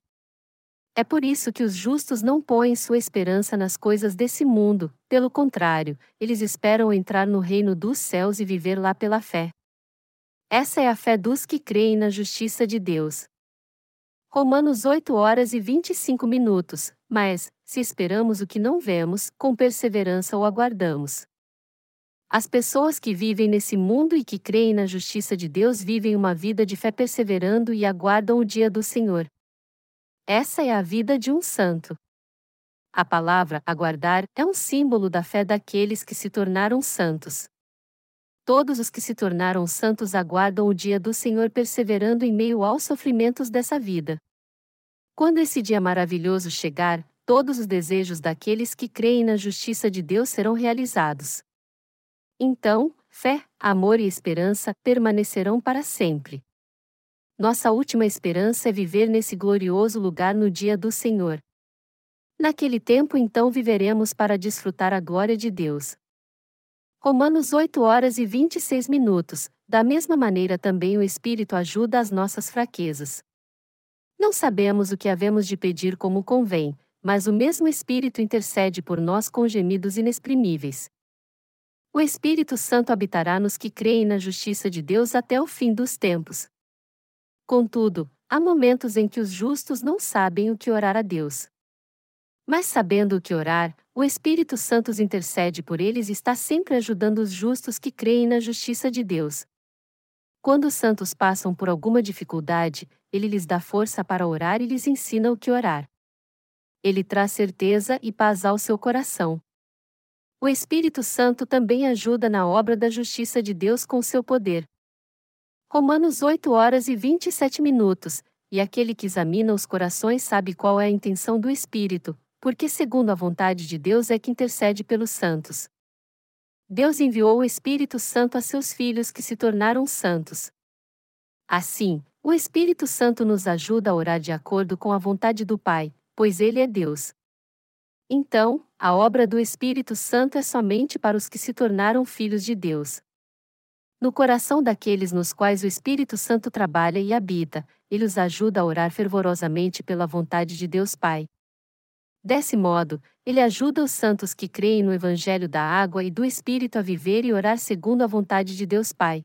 É por isso que os justos não põem sua esperança nas coisas desse mundo, pelo contrário, eles esperam entrar no reino dos céus e viver lá pela fé. Essa é a fé dos que creem na justiça de Deus. Romanos 8 horas e 25 minutos. Mas, se esperamos o que não vemos, com perseverança o aguardamos. As pessoas que vivem nesse mundo e que creem na justiça de Deus vivem uma vida de fé perseverando e aguardam o dia do Senhor. Essa é a vida de um santo. A palavra aguardar é um símbolo da fé daqueles que se tornaram santos. Todos os que se tornaram santos aguardam o dia do Senhor perseverando em meio aos sofrimentos dessa vida. Quando esse dia maravilhoso chegar, todos os desejos daqueles que creem na justiça de Deus serão realizados. Então, fé, amor e esperança permanecerão para sempre. Nossa última esperança é viver nesse glorioso lugar no dia do Senhor. Naquele tempo então viveremos para desfrutar a glória de Deus. Romanos 8 horas e 26 minutos. Da mesma maneira também o Espírito ajuda as nossas fraquezas. Não sabemos o que havemos de pedir como convém, mas o mesmo Espírito intercede por nós com gemidos inexprimíveis. O Espírito Santo habitará nos que creem na justiça de Deus até o fim dos tempos. Contudo, há momentos em que os justos não sabem o que orar a Deus. Mas sabendo o que orar, o Espírito Santo intercede por eles e está sempre ajudando os justos que creem na justiça de Deus. Quando os santos passam por alguma dificuldade, ele lhes dá força para orar e lhes ensina o que orar. Ele traz certeza e paz ao seu coração. O Espírito Santo também ajuda na obra da justiça de Deus com seu poder. Romanos 8 horas e 27 minutos. E aquele que examina os corações sabe qual é a intenção do Espírito, porque segundo a vontade de Deus é que intercede pelos santos. Deus enviou o Espírito Santo a seus filhos que se tornaram santos. Assim, o Espírito Santo nos ajuda a orar de acordo com a vontade do Pai, pois Ele é Deus. Então, a obra do Espírito Santo é somente para os que se tornaram filhos de Deus. No coração daqueles nos quais o Espírito Santo trabalha e habita, ele os ajuda a orar fervorosamente pela vontade de Deus Pai. Desse modo, ele ajuda os santos que creem no Evangelho da água e do Espírito a viver e orar segundo a vontade de Deus Pai.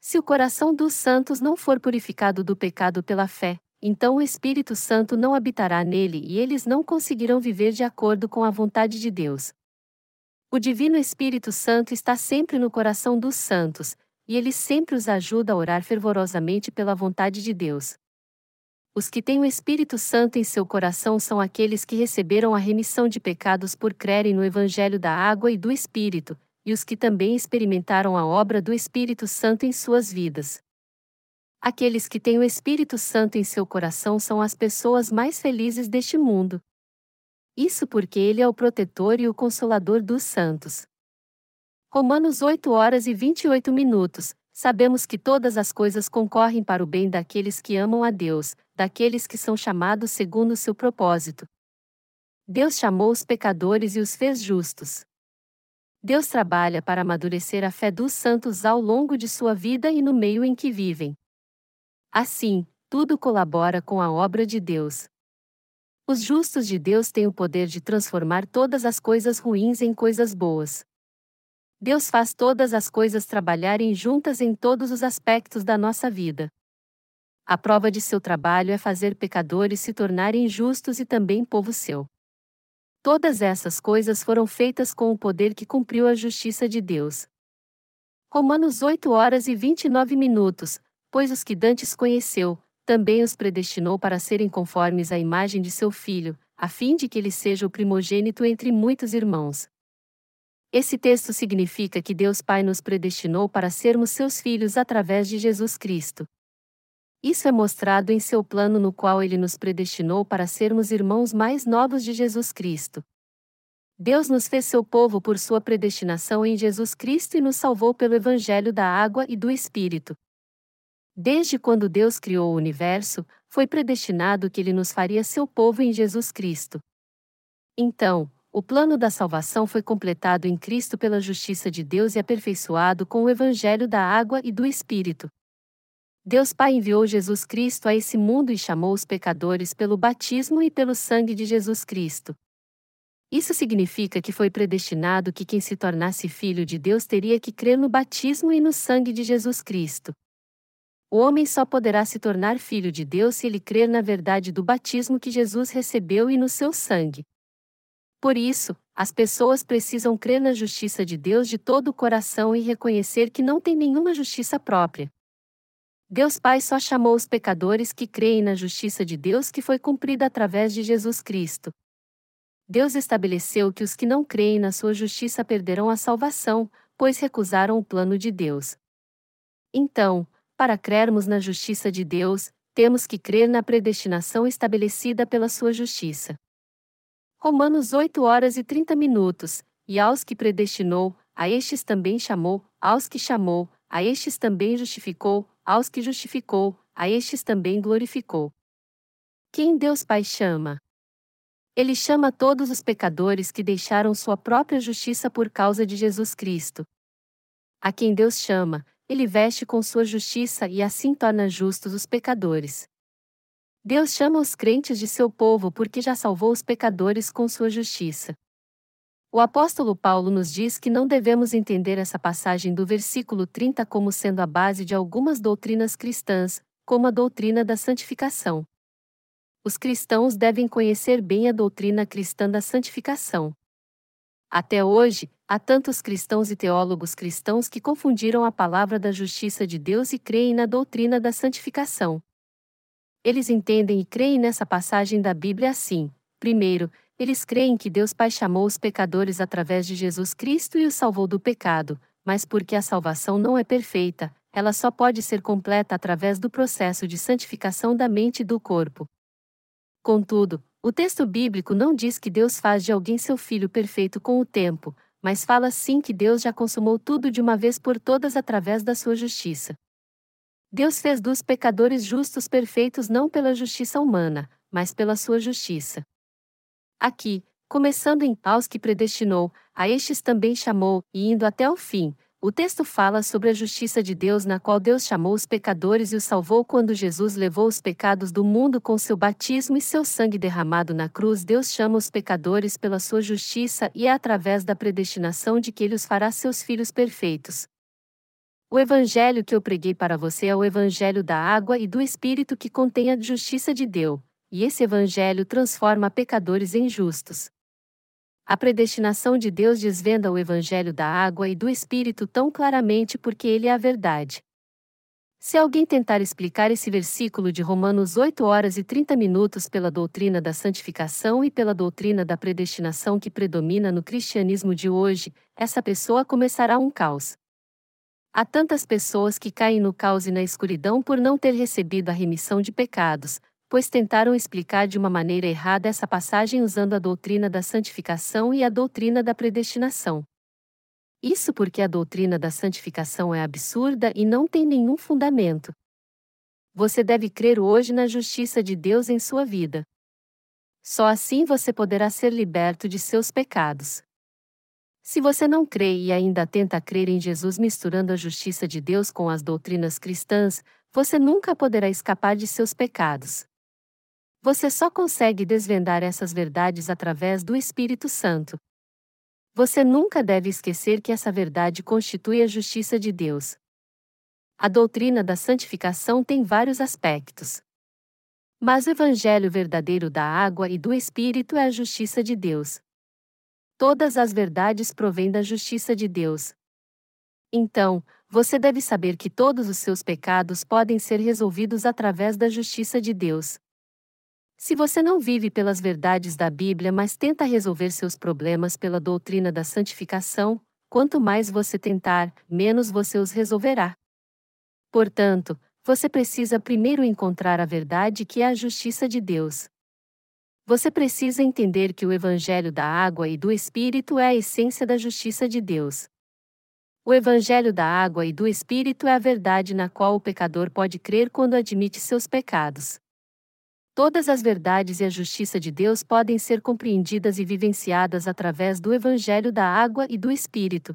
Se o coração dos santos não for purificado do pecado pela fé, então o Espírito Santo não habitará nele e eles não conseguirão viver de acordo com a vontade de Deus. O Divino Espírito Santo está sempre no coração dos santos, e ele sempre os ajuda a orar fervorosamente pela vontade de Deus. Os que têm o Espírito Santo em seu coração são aqueles que receberam a remissão de pecados por crerem no Evangelho da água e do Espírito, e os que também experimentaram a obra do Espírito Santo em suas vidas. Aqueles que têm o Espírito Santo em seu coração são as pessoas mais felizes deste mundo. Isso porque ele é o protetor e o consolador dos santos. Romanos 8 horas e 28 minutos. Sabemos que todas as coisas concorrem para o bem daqueles que amam a Deus, daqueles que são chamados segundo o seu propósito. Deus chamou os pecadores e os fez justos. Deus trabalha para amadurecer a fé dos santos ao longo de sua vida e no meio em que vivem. Assim, tudo colabora com a obra de Deus. Os justos de Deus têm o poder de transformar todas as coisas ruins em coisas boas. Deus faz todas as coisas trabalharem juntas em todos os aspectos da nossa vida. A prova de seu trabalho é fazer pecadores se tornarem justos e também povo seu. Todas essas coisas foram feitas com o poder que cumpriu a justiça de Deus. Romanos 8 horas e 29 minutos, pois os que dantes conheceu, também os predestinou para serem conformes à imagem de seu filho, a fim de que ele seja o primogênito entre muitos irmãos. Esse texto significa que Deus Pai nos predestinou para sermos seus filhos através de Jesus Cristo. Isso é mostrado em seu plano no qual ele nos predestinou para sermos irmãos mais novos de Jesus Cristo. Deus nos fez seu povo por sua predestinação em Jesus Cristo e nos salvou pelo Evangelho da água e do Espírito. Desde quando Deus criou o universo, foi predestinado que ele nos faria seu povo em Jesus Cristo. Então, o plano da salvação foi completado em Cristo pela justiça de Deus e aperfeiçoado com o Evangelho da água e do Espírito. Deus Pai enviou Jesus Cristo a esse mundo e chamou os pecadores pelo batismo e pelo sangue de Jesus Cristo. Isso significa que foi predestinado que quem se tornasse filho de Deus teria que crer no batismo e no sangue de Jesus Cristo. O homem só poderá se tornar filho de Deus se ele crer na verdade do batismo que Jesus recebeu e no seu sangue. Por isso, as pessoas precisam crer na justiça de Deus de todo o coração e reconhecer que não tem nenhuma justiça própria. Deus Pai só chamou os pecadores que creem na justiça de Deus que foi cumprida através de Jesus Cristo. Deus estabeleceu que os que não creem na sua justiça perderão a salvação, pois recusaram o plano de Deus. Então, para crermos na justiça de Deus, temos que crer na predestinação estabelecida pela sua justiça. Romanos 8 horas e 30 minutos. E aos que predestinou, a estes também chamou, aos que chamou, a estes também justificou, aos que justificou, a estes também glorificou. Quem Deus Pai chama? Ele chama todos os pecadores que deixaram sua própria justiça por causa de Jesus Cristo. A quem Deus chama, ele veste com sua justiça e assim torna justos os pecadores. Deus chama os crentes de seu povo porque já salvou os pecadores com sua justiça. O apóstolo Paulo nos diz que não devemos entender essa passagem do versículo 30 como sendo a base de algumas doutrinas cristãs, como a doutrina da santificação os cristãos devem conhecer bem a doutrina cristã da santificação. Até hoje, há tantos cristãos e teólogos cristãos que confundiram a palavra da justiça de Deus e creem na doutrina da santificação. Eles entendem e creem nessa passagem da Bíblia assim: primeiro, eles creem que Deus Pai chamou os pecadores através de Jesus Cristo e os salvou do pecado, mas porque a salvação não é perfeita, ela só pode ser completa através do processo de santificação da mente e do corpo. Contudo, o texto bíblico não diz que Deus faz de alguém seu filho perfeito com o tempo, mas fala sim que Deus já consumou tudo de uma vez por todas através da sua justiça. Deus fez dos pecadores justos perfeitos não pela justiça humana, mas pela sua justiça. Aqui, começando em aos que predestinou, a estes também chamou, e indo até o fim, o texto fala sobre a justiça de Deus na qual Deus chamou os pecadores e os salvou quando Jesus levou os pecados do mundo com seu batismo e seu sangue derramado na cruz. Deus chama os pecadores pela sua justiça e é através da predestinação de que ele os fará seus filhos perfeitos. O evangelho que eu preguei para você é o evangelho da água e do espírito que contém a justiça de Deus, e esse evangelho transforma pecadores em justos. A predestinação de Deus desvenda o evangelho da água e do espírito tão claramente porque ele é a verdade. Se alguém tentar explicar esse versículo de Romanos 8 horas e 30 minutos pela doutrina da santificação e pela doutrina da predestinação que predomina no cristianismo de hoje, essa pessoa começará um caos. Há tantas pessoas que caem no caos e na escuridão por não ter recebido a remissão de pecados, pois tentaram explicar de uma maneira errada essa passagem usando a doutrina da santificação e a doutrina da predestinação. Isso porque a doutrina da santificação é absurda e não tem nenhum fundamento. Você deve crer hoje na justiça de Deus em sua vida. Só assim você poderá ser liberto de seus pecados. Se você não crê e ainda tenta crer em Jesus misturando a justiça de Deus com as doutrinas cristãs, você nunca poderá escapar de seus pecados. Você só consegue desvendar essas verdades através do Espírito Santo. Você nunca deve esquecer que essa verdade constitui a justiça de Deus. A doutrina da santificação tem vários aspectos. Mas o evangelho verdadeiro da água e do Espírito é a justiça de Deus. Todas as verdades provêm da justiça de Deus. Então, você deve saber que todos os seus pecados podem ser resolvidos através da justiça de Deus. Se você não vive pelas verdades da Bíblia, mas tenta resolver seus problemas pela doutrina da santificação, quanto mais você tentar, menos você os resolverá. Portanto, você precisa primeiro encontrar a verdade que é a justiça de Deus. Você precisa entender que o Evangelho da água e do Espírito é a essência da justiça de Deus. O Evangelho da água e do Espírito é a verdade na qual o pecador pode crer quando admite seus pecados. Todas as verdades e a justiça de Deus podem ser compreendidas e vivenciadas através do Evangelho da água e do Espírito.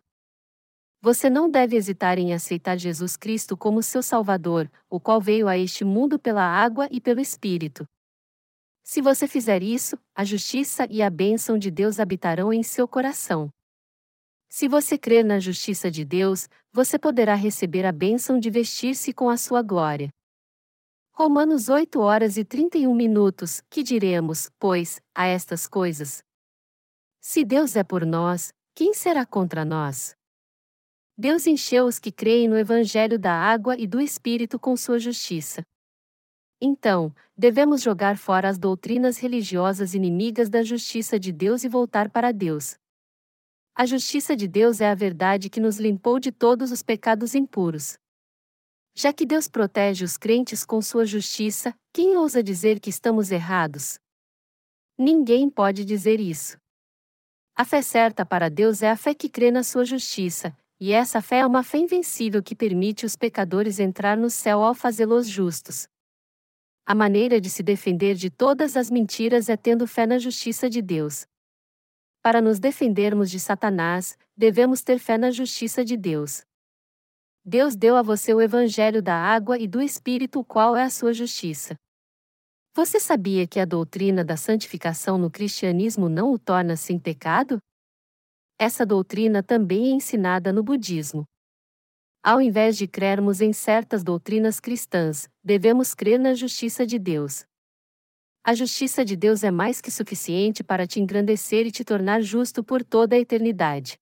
Você não deve hesitar em aceitar Jesus Cristo como seu Salvador, o qual veio a este mundo pela água e pelo Espírito. Se você fizer isso, a justiça e a bênção de Deus habitarão em seu coração. Se você crer na justiça de Deus, você poderá receber a bênção de vestir-se com a sua glória. Romanos 8 horas e 31 minutos, que diremos, pois, a estas coisas? Se Deus é por nós, quem será contra nós? Deus encheu os que creem no Evangelho da água e do Espírito com sua justiça. Então, devemos jogar fora as doutrinas religiosas inimigas da justiça de Deus e voltar para Deus. A justiça de Deus é a verdade que nos limpou de todos os pecados impuros. Já que Deus protege os crentes com sua justiça, quem ousa dizer que estamos errados? Ninguém pode dizer isso. A fé certa para Deus é a fé que crê na sua justiça, e essa fé é uma fé invencível que permite os pecadores entrar no céu ao fazê-los justos. A maneira de se defender de todas as mentiras é tendo fé na justiça de Deus. Para nos defendermos de Satanás, devemos ter fé na justiça de Deus. Deus deu a você o evangelho da água e do Espírito, o qual é a sua justiça. Você sabia que a doutrina da santificação no cristianismo não o torna sem pecado? Essa doutrina também é ensinada no budismo. Ao invés de crermos em certas doutrinas cristãs, devemos crer na justiça de Deus. A justiça de Deus é mais que suficiente para te engrandecer e te tornar justo por toda a eternidade.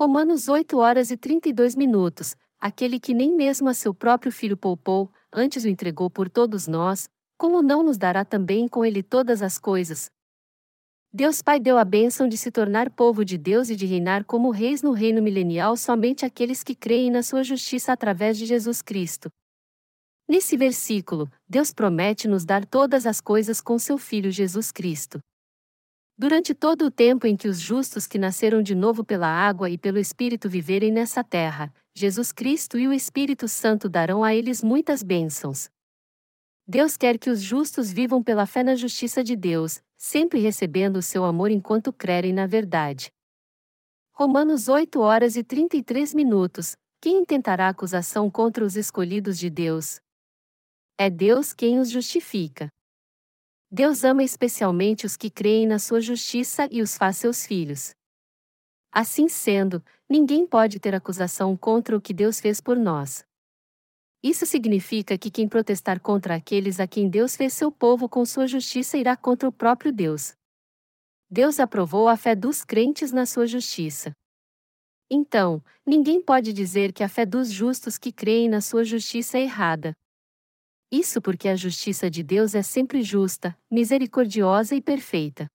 Romanos 8 horas e 32 minutos. Aquele que nem mesmo a seu próprio filho poupou, antes o entregou por todos nós, como não nos dará também com ele todas as coisas? Deus Pai deu a bênção de se tornar povo de Deus e de reinar como reis no reino milenial somente aqueles que creem na sua justiça através de Jesus Cristo. Nesse versículo, Deus promete nos dar todas as coisas com seu Filho Jesus Cristo. Durante todo o tempo em que os justos que nasceram de novo pela água e pelo Espírito viverem nessa terra, Jesus Cristo e o Espírito Santo darão a eles muitas bênçãos. Deus quer que os justos vivam pela fé na justiça de Deus, sempre recebendo o seu amor enquanto crerem na verdade. Romanos 8 horas e 33 minutos. Quem intentará acusação contra os escolhidos de Deus? É Deus quem os justifica. Deus ama especialmente os que creem na sua justiça e os faz seus filhos. Assim sendo, ninguém pode ter acusação contra o que Deus fez por nós. Isso significa que quem protestar contra aqueles a quem Deus fez seu povo com sua justiça irá contra o próprio Deus. Deus aprovou a fé dos crentes na sua justiça. Então, ninguém pode dizer que a fé dos justos que creem na sua justiça é errada. Isso porque a justiça de Deus é sempre justa, misericordiosa e perfeita.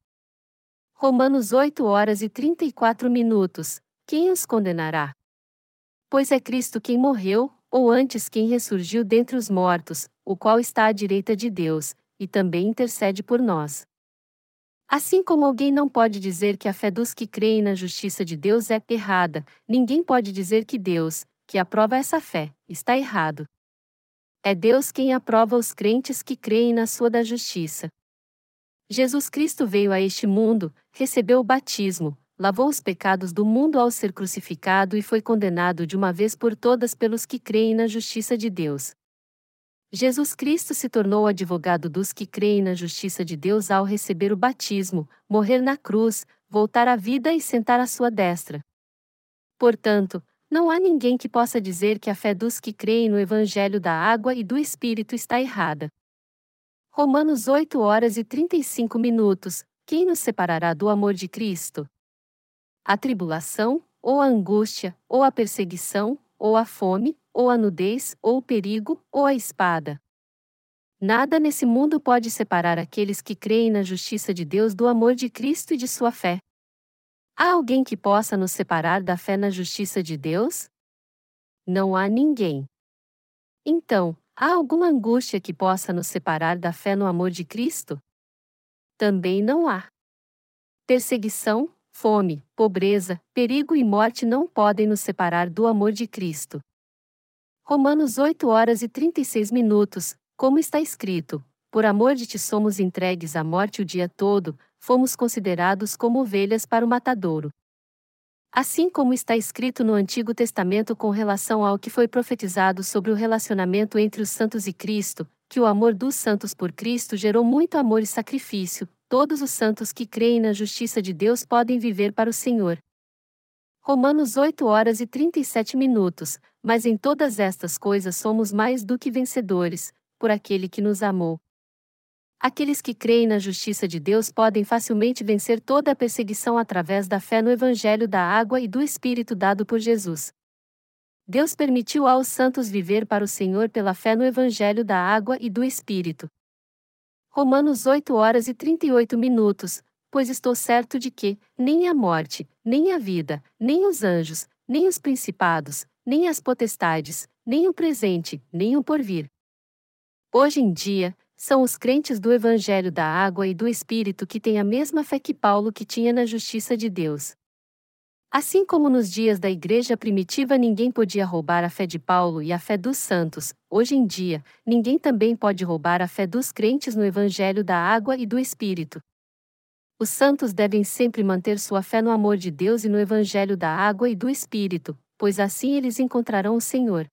Romanos 8 horas e 34 minutos. Quem os condenará? Pois é Cristo quem morreu, ou antes quem ressurgiu dentre os mortos, o qual está à direita de Deus, e também intercede por nós. Assim como alguém não pode dizer que a fé dos que creem na justiça de Deus é errada, ninguém pode dizer que Deus, que aprova essa fé, está errado. É Deus quem aprova os crentes que creem na sua da justiça. Jesus Cristo veio a este mundo, recebeu o batismo, lavou os pecados do mundo ao ser crucificado e foi condenado de uma vez por todas pelos que creem na justiça de Deus. Jesus Cristo se tornou advogado dos que creem na justiça de Deus ao receber o batismo, morrer na cruz, voltar à vida e sentar à sua destra. Portanto, não há ninguém que possa dizer que a fé dos que creem no Evangelho da água e do Espírito está errada. Romanos 8 horas e 35 minutos. Quem nos separará do amor de Cristo? A tribulação, ou a angústia, ou a perseguição, ou a fome, ou a nudez, ou o perigo, ou a espada. Nada nesse mundo pode separar aqueles que creem na justiça de Deus do amor de Cristo e de sua fé. Há alguém que possa nos separar da fé na justiça de Deus? Não há ninguém. Então, há alguma angústia que possa nos separar da fé no amor de Cristo? Também não há. Perseguição, fome, pobreza, perigo e morte não podem nos separar do amor de Cristo. Romanos 8 horas e 36 minutos, como está escrito: Por amor de ti somos entregues à morte o dia todo, fomos considerados como ovelhas para o matadouro. Assim como está escrito no Antigo Testamento com relação ao que foi profetizado sobre o relacionamento entre os santos e Cristo, que o amor dos santos por Cristo gerou muito amor e sacrifício, todos os santos que creem na justiça de Deus podem viver para o Senhor. Romanos 8 horas e 37 minutos, mas em todas estas coisas somos mais do que vencedores, por aquele que nos amou. Aqueles que creem na justiça de Deus podem facilmente vencer toda a perseguição através da fé no Evangelho da água e do Espírito dado por Jesus. Deus permitiu aos santos viver para o Senhor pela fé no Evangelho da água e do Espírito. Romanos 8 horas e 38 minutos, pois estou certo de que, nem a morte, nem a vida, nem os anjos, nem os principados, nem as potestades, nem o presente, nem o porvir. Hoje em dia, são os crentes do Evangelho da Água e do Espírito que têm a mesma fé que Paulo que tinha na justiça de Deus. Assim como nos dias da igreja primitiva ninguém podia roubar a fé de Paulo e a fé dos santos, hoje em dia, ninguém também pode roubar a fé dos crentes no Evangelho da Água e do Espírito. Os santos devem sempre manter sua fé no amor de Deus e no Evangelho da Água e do Espírito, pois assim eles encontrarão o Senhor.